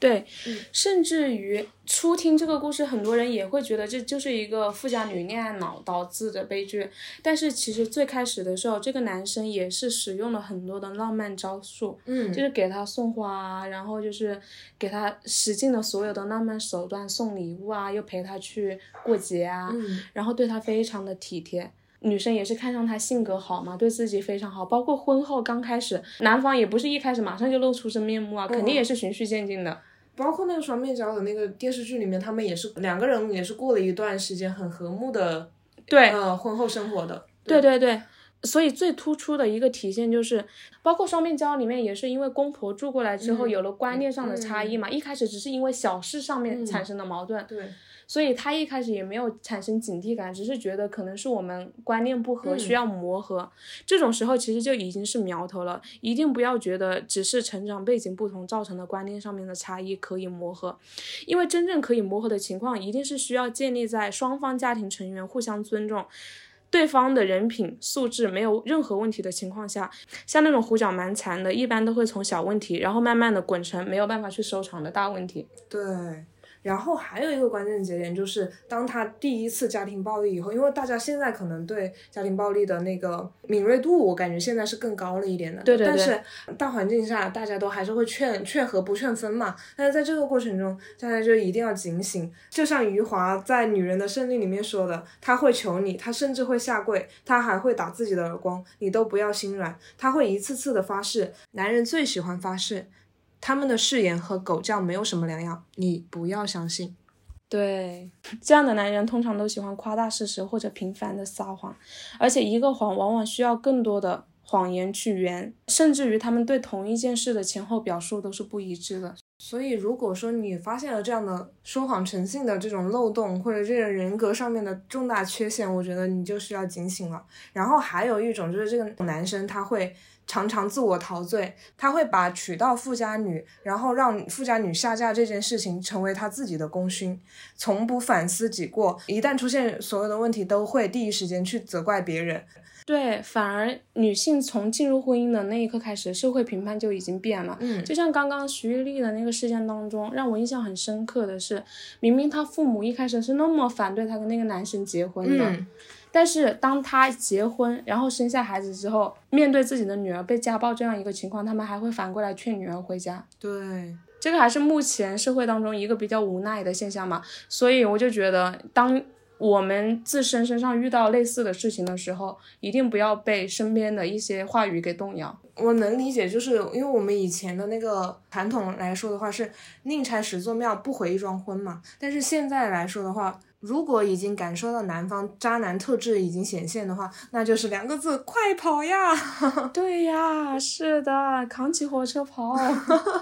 对，甚至于初听这个故事，很多人也会觉得这就是一个富家女恋爱脑导致的悲剧。但是其实最开始的时候，这个男生也是使用了很多的浪漫招数，嗯就是给她送花啊，然后就是给她使尽了所有的浪漫手段，送礼物啊，又陪她去过节啊，嗯然后对她非常的体贴。女生也是看上他性格好嘛，对自己非常好，包括婚后刚开始，男方也不是一开始马上就露出真面目啊，肯定也是循序渐进的。包括那个双面胶的那个电视剧里面，他们也是两个人也是过了一段时间很和睦的对，呃婚后生活的。对对对，所以最突出的一个体现就是，包括双面胶里面也是因为公婆住过来之后有了观念上的差异嘛，一开始只是因为小事上面产生的矛盾。对。所以他一开始也没有产生警惕感，只是觉得可能是我们观念不合，需要磨合。这种时候其实就已经是苗头了，一定不要觉得只是成长背景不同造成的观念上面的差异可以磨合，因为真正可以磨合的情况，一定是需要建立在双方家庭成员互相尊重，对方的人品素质没有任何问题的情况下。像那种胡搅蛮缠的，一般都会从小问题，然后慢慢的滚成没有办法去收场的大问题。对。然后还有一个关键节点，就是当他第一次家庭暴力以后，因为大家现在可能对家庭暴力的那个敏锐度，我感觉现在是更高了一点的。对对对。但是大环境下，大家都还是会劝劝和不劝分嘛。但是在这个过程中，大家就一定要警醒。就像余华在《女人的胜利》里面说的，他会求你，他甚至会下跪，他还会打自己的耳光，你都不要心软。他会一次次的发誓，男人最喜欢发誓。他们的誓言和狗叫没有什么两样，你不要相信。对，这样的男人通常都喜欢夸大事实或者频繁的撒谎，而且一个谎往往需要更多的谎言去圆，甚至于他们对同一件事的前后表述都是不一致的。所以，如果说你发现了这样的说谎成性的这种漏洞，或者这个人格上面的重大缺陷，我觉得你就需要警醒了。然后还有一种就是这个男生他会。常常自我陶醉，他会把娶到富家女，然后让富家女下嫁这件事情成为他自己的功勋，从不反思己过。一旦出现所有的问题，都会第一时间去责怪别人。对，反而女性从进入婚姻的那一刻开始，社会评判就已经变了。嗯，就像刚刚徐玉丽的那个事件当中，让我印象很深刻的是，明明她父母一开始是那么反对她跟那个男生结婚的。但是当他结婚，然后生下孩子之后，面对自己的女儿被家暴这样一个情况，他们还会反过来劝女儿回家。对，这个还是目前社会当中一个比较无奈的现象嘛。所以我就觉得，当我们自身身上遇到类似的事情的时候，一定不要被身边的一些话语给动摇。我能理解，就是因为我们以前的那个传统来说的话，是宁拆十座庙，不毁一桩婚嘛。但是现在来说的话，如果已经感受到男方渣男特质已经显现的话，那就是两个字：快跑呀！对呀，是的，扛起火车跑。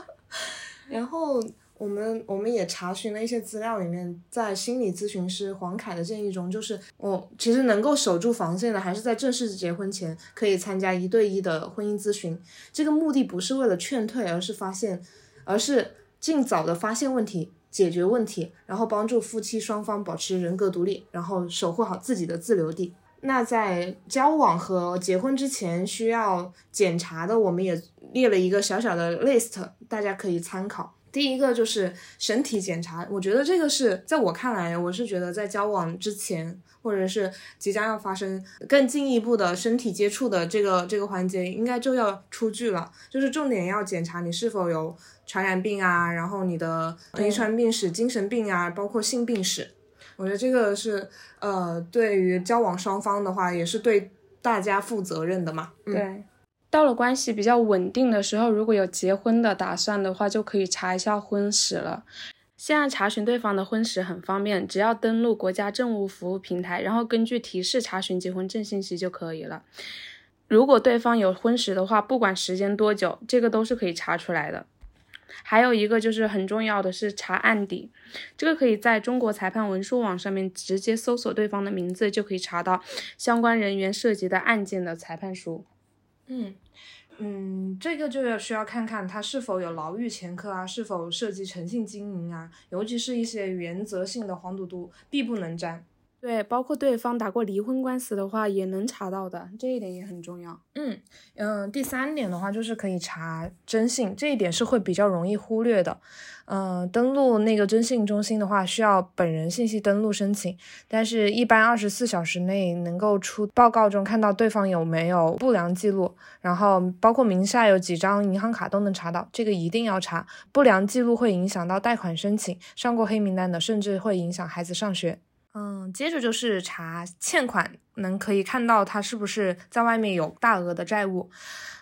然后我们我们也查询了一些资料，里面在心理咨询师黄凯的建议中，就是哦，其实能够守住防线的，还是在正式结婚前可以参加一对一的婚姻咨询。这个目的不是为了劝退，而是发现，而是尽早的发现问题。解决问题，然后帮助夫妻双方保持人格独立，然后守护好自己的自留地。那在交往和结婚之前需要检查的，我们也列了一个小小的 list，大家可以参考。第一个就是身体检查，我觉得这个是在我看来，我是觉得在交往之前，或者是即将要发生更进一步的身体接触的这个这个环节，应该就要出具了，就是重点要检查你是否有。传染病啊，然后你的遗传病史、精神病啊，包括性病史，我觉得这个是呃，对于交往双方的话，也是对大家负责任的嘛。对，到了关系比较稳定的时候，如果有结婚的打算的话，就可以查一下婚史了。现在查询对方的婚史很方便，只要登录国家政务服务平台，然后根据提示查询结婚证信息就可以了。如果对方有婚史的话，不管时间多久，这个都是可以查出来的。还有一个就是很重要的是查案底，这个可以在中国裁判文书网上面直接搜索对方的名字，就可以查到相关人员涉及的案件的裁判书。嗯嗯，这个就要需要看看他是否有牢狱前科啊，是否涉及诚信经营啊，尤其是一些原则性的黄赌毒，必不能沾。对，包括对方打过离婚官司的话，也能查到的，这一点也很重要。嗯嗯，第三点的话就是可以查征信，这一点是会比较容易忽略的。嗯，登录那个征信中心的话，需要本人信息登录申请，但是一般二十四小时内能够出报告中看到对方有没有不良记录，然后包括名下有几张银行卡都能查到，这个一定要查。不良记录会影响到贷款申请，上过黑名单的，甚至会影响孩子上学。嗯，接着就是查欠款，能可以看到他是不是在外面有大额的债务，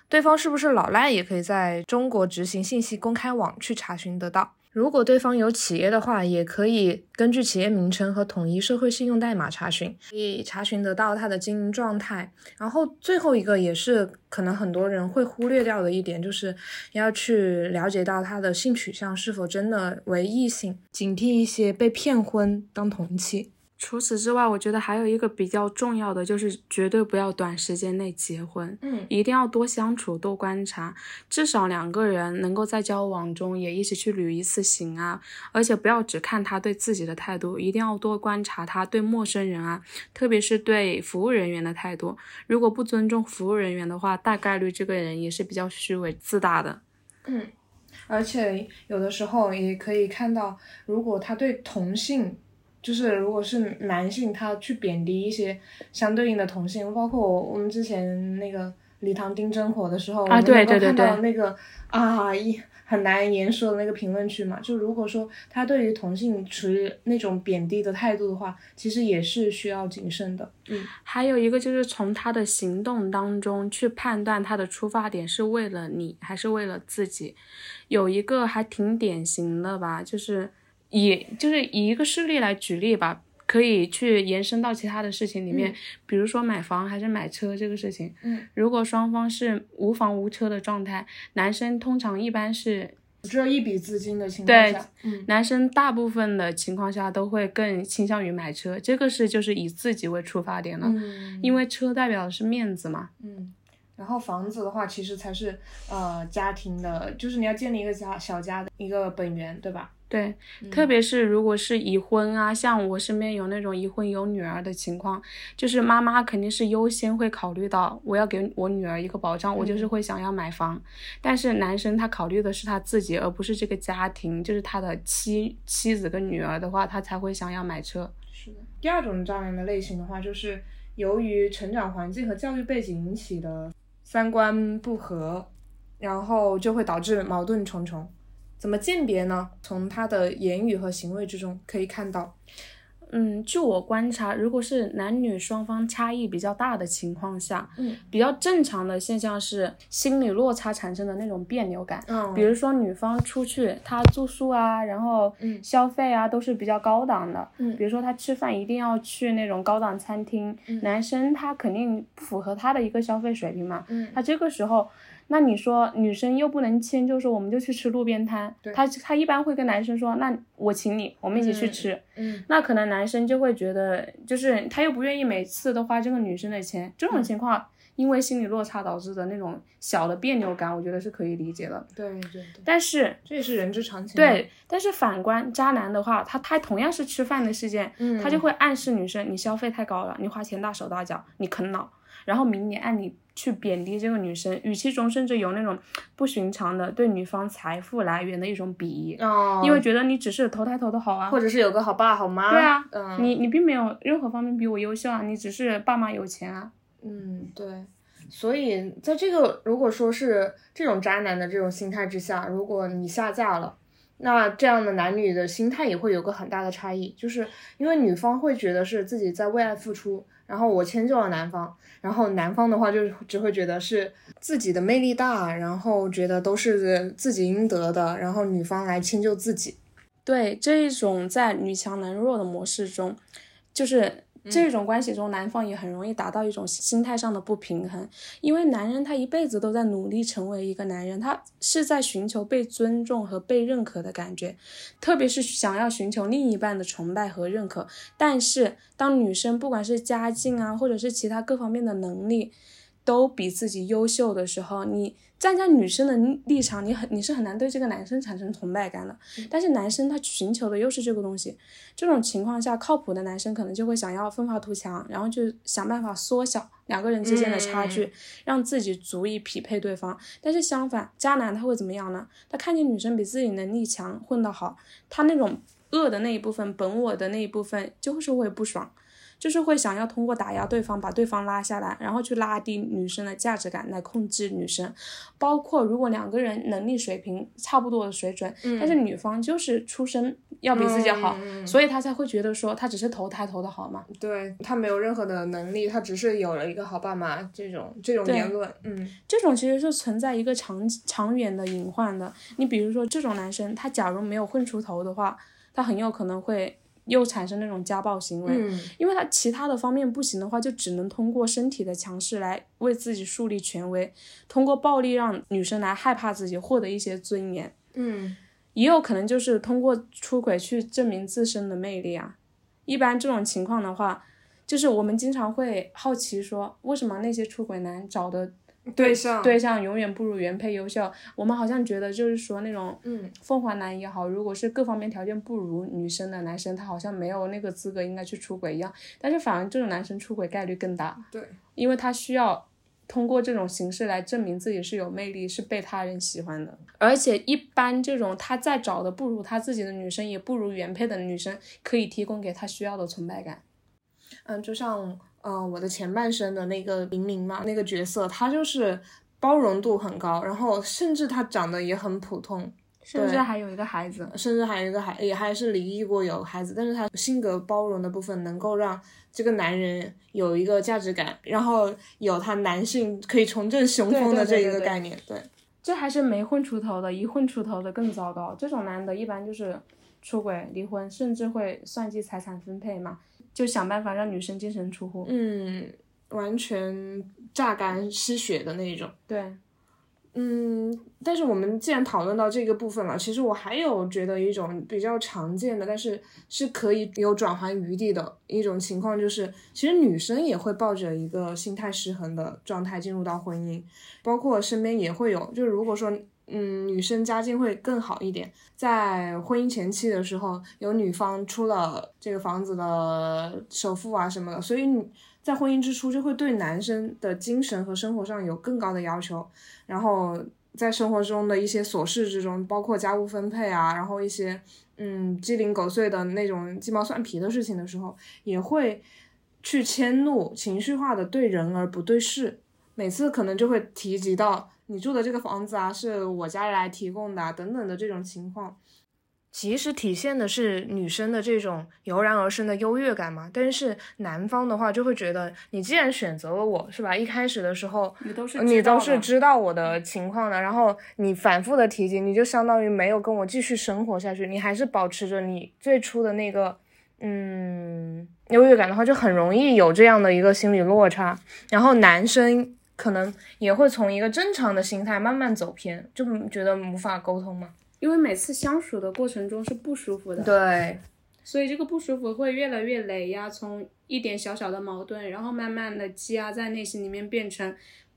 对方是不是老赖，也可以在中国执行信息公开网去查询得到。如果对方有企业的话，也可以根据企业名称和统一社会信用代码查询，可以查询得到他的经营状态。然后最后一个也是可能很多人会忽略掉的一点，就是要去了解到他的性取向是否真的为异性，警惕一些被骗婚当同妻。除此之外，我觉得还有一个比较重要的，就是绝对不要短时间内结婚，嗯，一定要多相处、多观察，至少两个人能够在交往中也一起去旅一次行啊，而且不要只看他对自己的态度，一定要多观察他对陌生人啊，特别是对服务人员的态度。如果不尊重服务人员的话，大概率这个人也是比较虚伪自大的。嗯，而且有的时候也可以看到，如果他对同性。就是如果是男性，他去贬低一些相对应的同性，包括我我们之前那个礼堂丁真火的时候，啊对对对对，那个啊一很难言说的那个评论区嘛，就如果说他对于同性持那种贬低的态度的话，其实也是需要谨慎的。嗯，还有一个就是从他的行动当中去判断他的出发点是为了你还是为了自己，有一个还挺典型的吧，就是。以就是以一个事例来举例吧，可以去延伸到其他的事情里面，比如说买房还是买车这个事情。嗯，如果双方是无房无车的状态，男生通常一般是只有一笔资金的情况下，嗯，男生大部分的情况下都会更倾向于买车，这个是就是以自己为出发点了，嗯，因为车代表的是面子嘛，嗯。然后房子的话，其实才是呃家庭的，就是你要建立一个家小家的一个本源，对吧？对，特别是如果是已婚啊，像我身边有那种已婚有女儿的情况，就是妈妈肯定是优先会考虑到我要给我女儿一个保障，我就是会想要买房。但是男生他考虑的是他自己，而不是这个家庭，就是他的妻妻子跟女儿的话，他才会想要买车。是的。第二种渣男的类型的话，就是由于成长环境和教育背景引起的。三观不合，然后就会导致矛盾重重。怎么鉴别呢？从他的言语和行为之中可以看到。嗯，据我观察，如果是男女双方差异比较大的情况下，嗯，比较正常的现象是心理落差产生的那种别扭感。嗯，比如说女方出去，她住宿啊，然后消费啊都是比较高档的。嗯，比如说她吃饭一定要去那种高档餐厅，男生他肯定符合他的一个消费水平嘛。嗯，他这个时候。那你说女生又不能迁就，说我们就去吃路边摊。他他一般会跟男生说，那我请你，我们一起去吃。嗯，那可能男生就会觉得，就是他又不愿意每次都花这个女生的钱。这种情况，因为心理落差导致的那种小的别扭感，我觉得是可以理解的。对对对。但是这也是人之常情。对，但是反观渣男的话，他他同样是吃饭的事件，他就会暗示女生，你消费太高了，你花钱大手大脚，你啃老。然后明里暗里去贬低这个女生，语气中甚至有那种不寻常的对女方财富来源的一种鄙夷，哦，因为觉得你只是投胎投的好啊，或者是有个好爸好妈，对啊，嗯，你你并没有任何方面比我优秀啊，你只是爸妈有钱啊，嗯，对，所以在这个如果说是这种渣男的这种心态之下，如果你下嫁了，那这样的男女的心态也会有个很大的差异，就是因为女方会觉得是自己在为爱付出。然后我迁就了男方，然后男方的话就只会觉得是自己的魅力大，然后觉得都是自己应得的，然后女方来迁就自己。对这一种在女强男弱的模式中，就是。这种关系中，男方也很容易达到一种心态上的不平衡，因为男人他一辈子都在努力成为一个男人，他是在寻求被尊重和被认可的感觉，特别是想要寻求另一半的崇拜和认可。但是，当女生不管是家境啊，或者是其他各方面的能力，都比自己优秀的时候，你。站在女生的立场，你很你是很难对这个男生产生崇拜感的。但是男生他寻求的又是这个东西，这种情况下，靠谱的男生可能就会想要奋发图强，然后就想办法缩小两个人之间的差距，让自己足以匹配对方。但是相反，渣男他会怎么样呢？他看见女生比自己能力强，混得好，他那种恶的那一部分，本我的那一部分，就是会不爽。就是会想要通过打压对方，把对方拉下来，然后去拉低女生的价值感，来控制女生。包括如果两个人能力水平差不多的水准，但是女方就是出身要比自己好，嗯所以他才会觉得说他只是投胎投的好嘛。对他没有任何的能力，他只是有了一个好爸妈这种这种言论，嗯这种其实是存在一个长长远的隐患的。你比如说这种男生，他假如没有混出头的话，他很有可能会又产生那种家暴行为。嗯因为他其他的方面不行的话，就只能通过身体的强势来为自己树立权威，通过暴力让女生来害怕自己，获得一些尊严。嗯也有可能就是通过出轨去证明自身的魅力啊。一般这种情况的话，就是我们经常会好奇说，为什么那些出轨男找的对象对象永远不如原配优秀？我们好像觉得就是说那种嗯凤凰男也好，如果是各方面条件不如女生的男生，他好像没有那个资格应该去出轨一样。但是反而这种男生出轨概率更大，对，因为他需要通过这种形式来证明自己是有魅力，是被他人喜欢的。而且一般这种他再找的不如他自己的女生，也不如原配的女生，可以提供给他需要的存在感。嗯，就像呃我的前半生的那个玲玲嘛，那个角色，她就是包容度很高，然后甚至她长得也很普通，甚至还有一个孩子，甚至还有一个孩也还是离异过有孩子，但是她性格包容的部分能够让这个男人有一个价值感，然后有他男性可以重振雄风的这一对对对对个概念，对。这还是没混出头的，一混出头的更糟糕。这种男的一般就是出轨、离婚，甚至会算计财产分配嘛，就想办法让女生净身出户。嗯，完全榨干失血的那种。对，嗯，但是我们既然讨论到这个部分了，其实我还有觉得一种比较常见的，但是是可以有转圜余地的一种情况，就是其实女生也会抱着一个心态失衡的状态进入到婚姻，包括身边也会有，就是如果说。嗯，女生家境会更好一点，在婚姻前期的时候，有女方出了这个房子的首付啊什么的，所以你在婚姻之初就会对男生的精神和生活上有更高的要求。然后在生活中的一些琐事之中，包括家务分配啊，然后一些嗯鸡零狗碎的那种鸡毛蒜皮的事情的时候，也会去迁怒、情绪化的对人而不对事。每次可能就会提及到你住的这个房子啊，是我家来提供的啊，等等的这种情况。其实体现的是女生的这种油然而生的优越感嘛，但是男方的话就会觉得，你既然选择了我，是吧？一开始的时候，你都是你都是是知道我的情况的，然后你反复的提及，你就相当于没有跟我继续生活下去，你还是保持着你最初的那个嗯优越感的话，就很容易有这样的一个心理落差，然后男生可能也会从一个正常的心态慢慢走偏，就觉得无法沟通嘛。因为每次相处的过程中是不舒服的，对，所以这个不舒服会越来越累呀，从一点小小的矛盾，然后慢慢的积压在内心里面，变成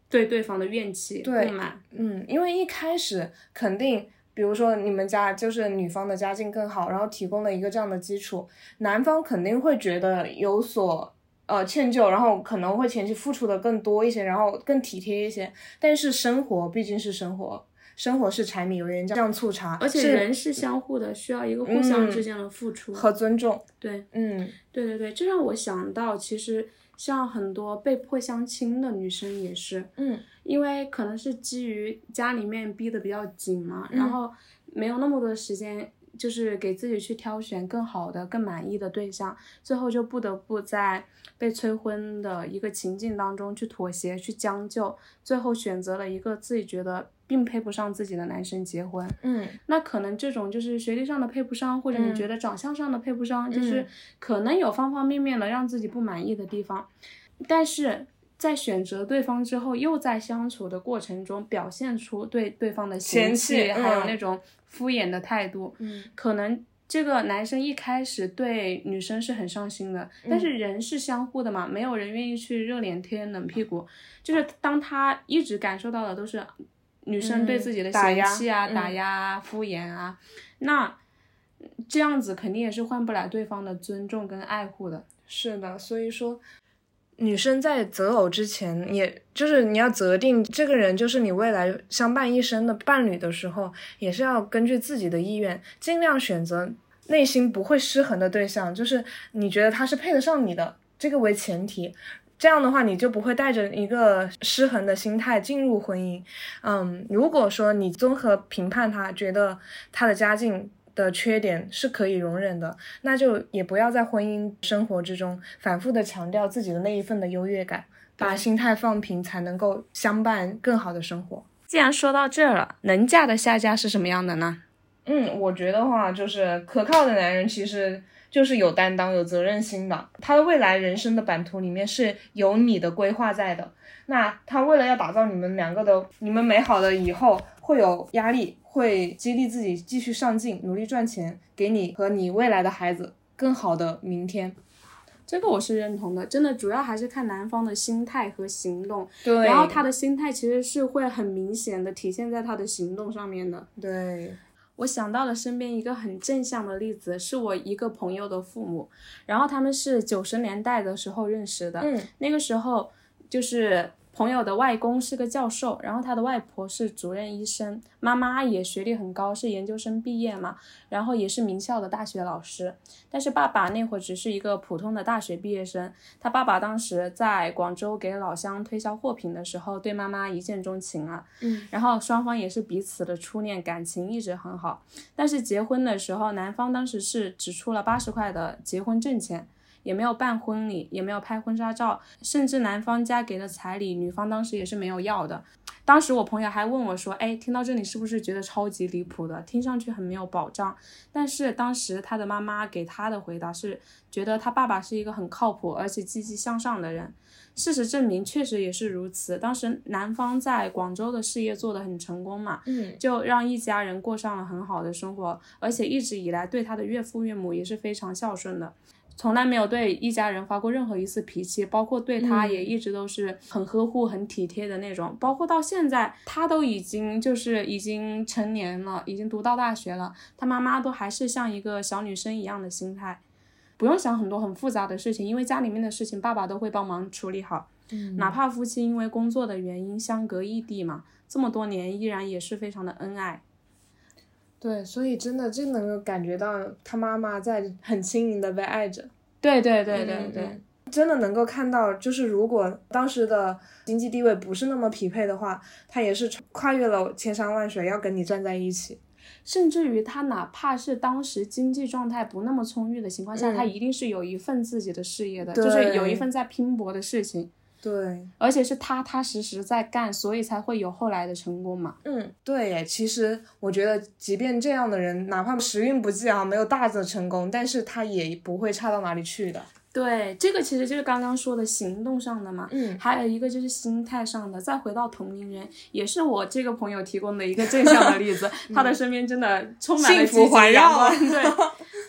对对方的怨气、对不满。嗯，因为一开始肯定，比如说你们家就是女方的家境更好，然后提供了一个这样的基础，男方肯定会觉得有所呃歉疚，然后可能会前期付出的更多一些，然后更体贴一些。但是生活毕竟是生活，生活是柴米油盐酱醋茶，而且人是相互的，需要一个互相嗯之间的付出。和尊重。对，嗯对对对，这让我想到，其实像很多被迫相亲的女生也是，嗯因为可能是基于家里面逼得比较紧嘛，嗯然后没有那么多时间，就是给自己去挑选更好的、更满意的对象，最后就不得不在被催婚的一个情境当中去妥协、去将就，最后选择了一个自己觉得并配不上自己的男生结婚。嗯。那可能这种就是学历上的配不上，或者你嗯。觉得长相上的配不上，就是嗯。可能有方方面面的让自己不满意的地方，但是在选择对方之后，又在相处的过程中表现出对对方的嫌弃，弃还有嗯那种敷衍的态度，嗯可能。这个男生一开始对女生是很上心的，嗯但是人是相互的嘛，没有人愿意去热脸贴冷屁股。就是当他一直感受到的都是女生对嗯自己的嫌弃啊、嗯打压啊、敷衍啊，那这样子肯定也是换不来对方的尊重跟爱护的。是的，所以说，女生在择偶之前，也就是你要择定这个人就是你未来相伴一生的伴侣的时候，也是要根据自己的意愿，尽量选择内心不会失衡的对象，就是你觉得他是配得上你的，这个为前提。这样的话，你就不会带着一个失衡的心态进入婚姻。嗯，如果说你综合评判他，觉得他的家境的缺点是可以容忍的，那就也不要在婚姻生活之中反复的强调自己的那一份的优越感，把心态放平，才能够相伴更好的生活。既然说到这儿了，能嫁的下家是什么样的呢？嗯，我觉得话就是可靠的男人，其实就是有担当、有责任心的。他的未来人生的版图里面是有你的规划在的。那他为了要打造你们两个的、你们美好的以后，会有压力，会激励自己继续上进，努力赚钱，给你和你未来的孩子更好的明天。这个我是认同的，真的主要还是看男方的心态和行动。对，然后他的心态其实是会很明显的体现在他的行动上面的。对。我想到了身边一个很正向的例子，是我一个朋友的父母，然后他们是九十年代的时候认识的，嗯，那个时候就是。朋友的外公是个教授，然后他的外婆是主任医生，妈妈也学历很高，是研究生毕业嘛，然后也是名校的大学老师。但是爸爸那会儿只是一个普通的大学毕业生。他爸爸当时在广州给老乡推销货品的时候，对妈妈一见钟情了。嗯，然后双方也是彼此的初恋，感情一直很好。但是结婚的时候，男方当时是只出了八十块的结婚证钱。也没有办婚礼，也没有拍婚纱照，甚至男方家给的彩礼，女方当时也是没有要的。当时我朋友还问我说：“哎，听到这里是不是觉得超级离谱的？听上去很没有保障。”但是当时他的妈妈给他的回答是，觉得他爸爸是一个很靠谱而且积极向上的人。事实证明，确实也是如此。当时男方在广州的事业做得很成功嘛，嗯，就让一家人过上了很好的生活，而且一直以来对他的岳父岳母也是非常孝顺的。从来没有对一家人发过任何一次脾气，包括对他也一直都是很呵护、很体贴的那种。包括到现在，他都已经就是已经成年了，已经读到大学了，他妈妈都还是像一个小女生一样的心态，不用想很多很复杂的事情，因为家里面的事情爸爸都会帮忙处理好。嗯，哪怕夫妻因为工作的原因相隔异地嘛，这么多年依然也是非常的恩爱。对，所以真的就能够感觉到他妈妈在很轻盈的被爱着。对对对对对，真的能够看到，就是如果当时的经济地位不是那么匹配的话，他也是跨越了千山万水要跟你站在一起。甚至于他哪怕是当时经济状态不那么充裕的情况下，他一定是有一份自己的事业的，就是有一份在拼搏的事情。对，而且是踏踏实实在干，所以才会有后来的成功嘛。嗯，对，其实我觉得，即便这样的人，哪怕时运不济啊，没有大的成功，但是他也不会差到哪里去的。对，这个其实就是刚刚说的行动上的嘛，嗯，还有一个就是心态上的。再回到同龄人，也是我这个朋友提供的一个正向的例子，他的身边真的充满了幸福环绕。对，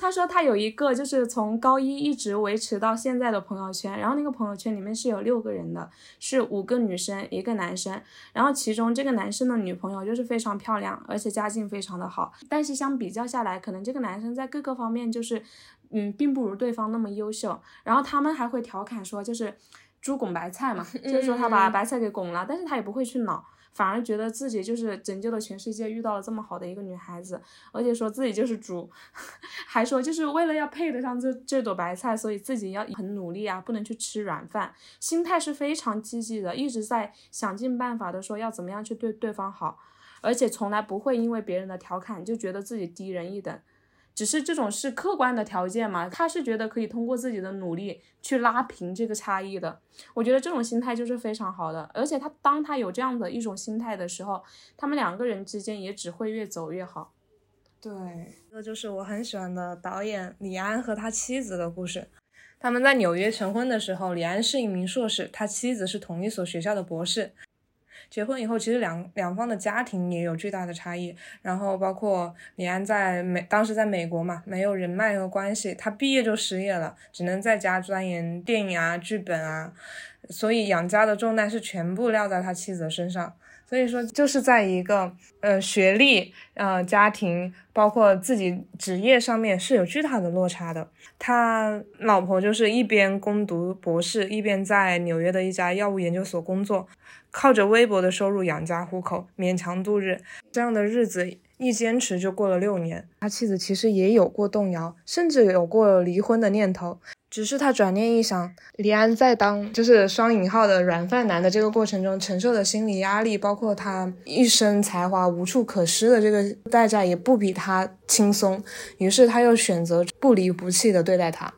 他说他有一个就是从高一一直维持到现在的朋友圈，然后那个朋友圈里面是有六个人的，是五个女生一个男生，然后其中这个男生的女朋友就是非常漂亮，而且家境非常的好，但是相比较下来，可能这个男生在各个方面就是。嗯，并不如对方那么优秀。然后他们还会调侃说，就是猪拱白菜嘛，就是说他把白菜给拱了，但是他也不会去恼，反而觉得自己就是拯救了全世界，遇到了这么好的一个女孩子，而且说自己就是猪，还说就是为了要配得上这这朵白菜，所以自己要很努力啊，不能去吃软饭，心态是非常积极的，一直在想尽办法的说要怎么样去对对方好，而且从来不会因为别人的调侃就觉得自己低人一等。只是这种是客观的条件嘛，他是觉得可以通过自己的努力去拉平这个差异的。我觉得这种心态就是非常好的，而且他当他有这样的一种心态的时候，他们两个人之间也只会越走越好。对，这就是我很喜欢的导演李安和他妻子的故事。他们在纽约成婚的时候，李安是一名硕士，他妻子是同一所学校的博士。结婚以后，其实两两方的家庭也有巨大的差异。然后包括李安在美，当时在美国嘛，没有人脉和关系，他毕业就失业了，只能在家钻研电影啊、剧本啊，所以养家的重担是全部撂在他妻子身上。所以说，就是在一个呃学历、呃家庭，包括自己职业上面是有巨大的落差的。他老婆就是一边攻读博士，一边在纽约的一家药物研究所工作。靠着微薄的收入养家糊口，勉强度日，这样的日子一坚持就过了六年。他妻子其实也有过动摇，甚至有过离婚的念头。只是他转念一想，李安在当就是双引号的软饭男的这个过程中承受的心理压力，包括他一身才华无处可施的这个代价，也不比他轻松。于是他又选择不离不弃的对待他。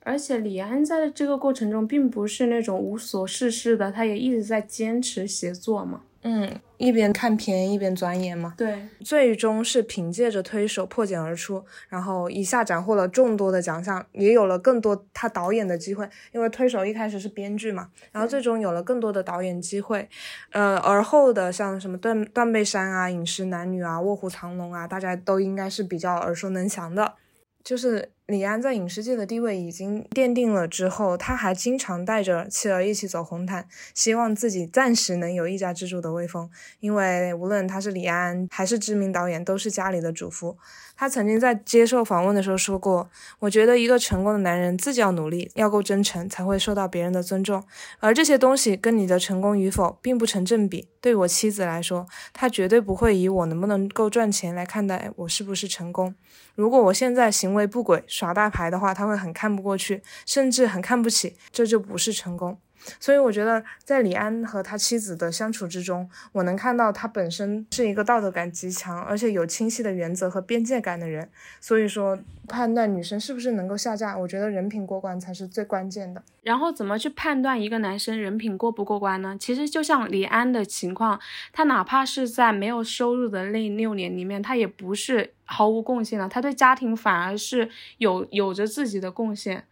而且李安在这个过程中并不是那种无所事事的，他也一直在坚持写作嘛。嗯，一边看片一边钻研嘛。对，最终是凭借着推手破茧而出，然后一下斩获了众多的奖项，也有了更多他导演的机会。因为推手一开始是编剧嘛，然后最终有了更多的导演机会。呃，而后的像什么断断背山啊、饮食男女啊、卧虎藏龙啊，大家都应该是比较耳熟能详的。就是李安在影视界的地位已经奠定了之后，他还经常带着妻儿一起走红毯，希望自己暂时能有一家之主的威风。因为无论他是李安还是知名导演，都是家里的主妇。他曾经在接受访问的时候说过：“我觉得一个成功的男人自己要努力，要够真诚，才会受到别人的尊重。而这些东西跟你的成功与否并不成正比。对我妻子来说，她绝对不会以我能不能够赚钱来看待我是不是成功。如果我现在行为不轨、耍大牌的话，他会很看不过去，甚至很看不起。这就不是成功。”所以我觉得，在李安和他妻子的相处之中，我能看到他本身是一个道德感极强，而且有清晰的原则和边界感的人。所以说，判断女生是不是能够下嫁，我觉得人品过关才是最关键的。然后，怎么去判断一个男生人品过不过关呢？其实就像李安的情况，他哪怕是在没有收入的那六年里面，他也不是毫无贡献的，他对家庭反而是有有着自己的贡献。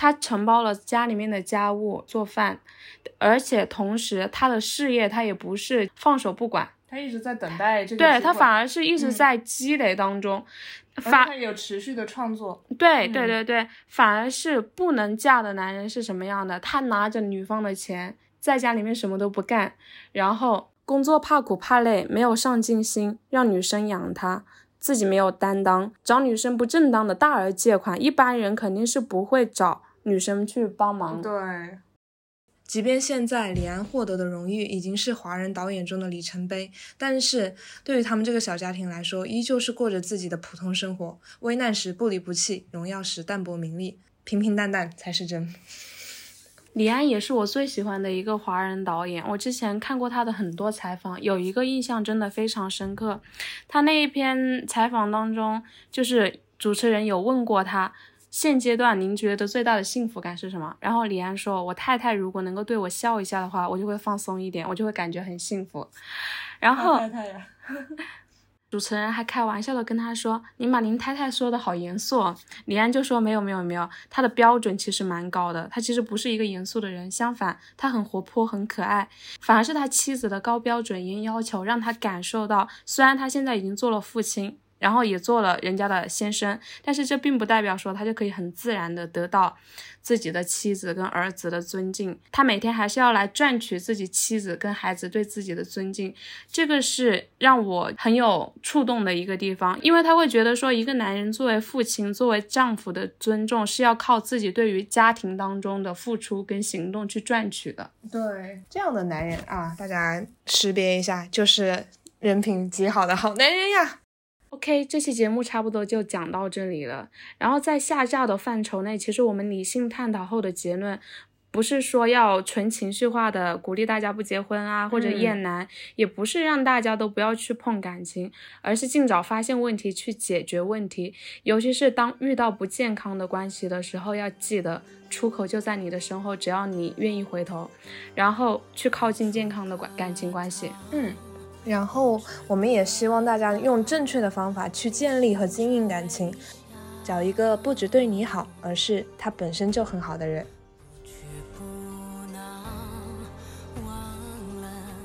他承包了家里面的家务做饭，而且同时他的事业他也不是放手不管，他一直在等待这个。对他反而是一直在积累当中，反有持续的创作。对对对对，反而是不能嫁的男人是什么样的？他拿着女方的钱，在家里面什么都不干，然后工作怕苦怕累，没有上进心，让女生养他，自己没有担当，找女生不正当的大额借款，一般人肯定是不会找。女生去帮忙。对，即便现在李安获得的荣誉已经是华人导演中的里程碑，但是对于他们这个小家庭来说，依旧是过着自己的普通生活。危难时不离不弃，荣耀时淡泊名利，平平淡淡才是真。李安也是我最喜欢的一个华人导演。我之前看过他的很多采访，有一个印象真的非常深刻。他那一篇采访当中，就是主持人有问过他。现阶段您觉得最大的幸福感是什么？然后李安说：“我太太如果能够对我笑一下的话，我就会放松一点，我就会感觉很幸福。”然后 主持人还开玩笑的跟他说：“您把您太太说的好严肃。”李安就说：“没有没有没有，他的标准其实蛮高的，他其实不是一个严肃的人，相反，他很活泼很可爱，反而是他妻子的高标准严要求让他感受到，虽然他现在已经做了父亲。”然后也做了人家的先生，但是这并不代表说他就可以很自然的得到自己的妻子跟儿子的尊敬。他每天还是要来赚取自己妻子跟孩子对自己的尊敬，这个是让我很有触动的一个地方，因为他会觉得说，一个男人作为父亲、作为丈夫的尊重是要靠自己对于家庭当中的付出跟行动去赚取的。对，这样的男人啊，大家识别一下，就是人品极好的好男人呀。OK，这期节目差不多就讲到这里了。然后在下架的范畴内，其实我们理性探讨后的结论，不是说要纯情绪化的鼓励大家不结婚啊，或者厌男，也不是让大家都不要去碰感情，而是尽早发现问题去解决问题。尤其是当遇到不健康的关系的时候，要记得出口就在你的身后，只要你愿意回头，然后去靠近健康的关感情关系。嗯。然后，我们也希望大家用正确的方法去建立和经营感情，找一个不只对你好，而是他本身就很好的人。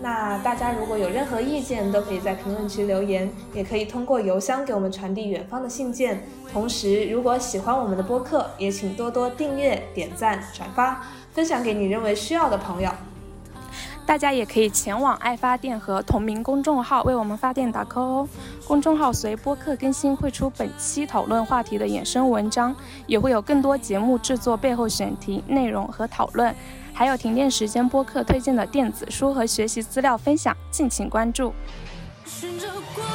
那大家如果有任何意见，都可以在评论区留言，也可以通过邮箱给我们传递远方的信件。同时，如果喜欢我们的播客，也请多多订阅、点赞、转发，分享给你认为需要的朋友。大家也可以前往爱发电和同名公众号为我们发电打 call 哦。公众号随播客更新会出本期讨论话题的衍生文章，也会有更多节目制作背后选题内容和讨论，还有停电时间播客推荐的电子书和学习资料分享，敬请关注。循着光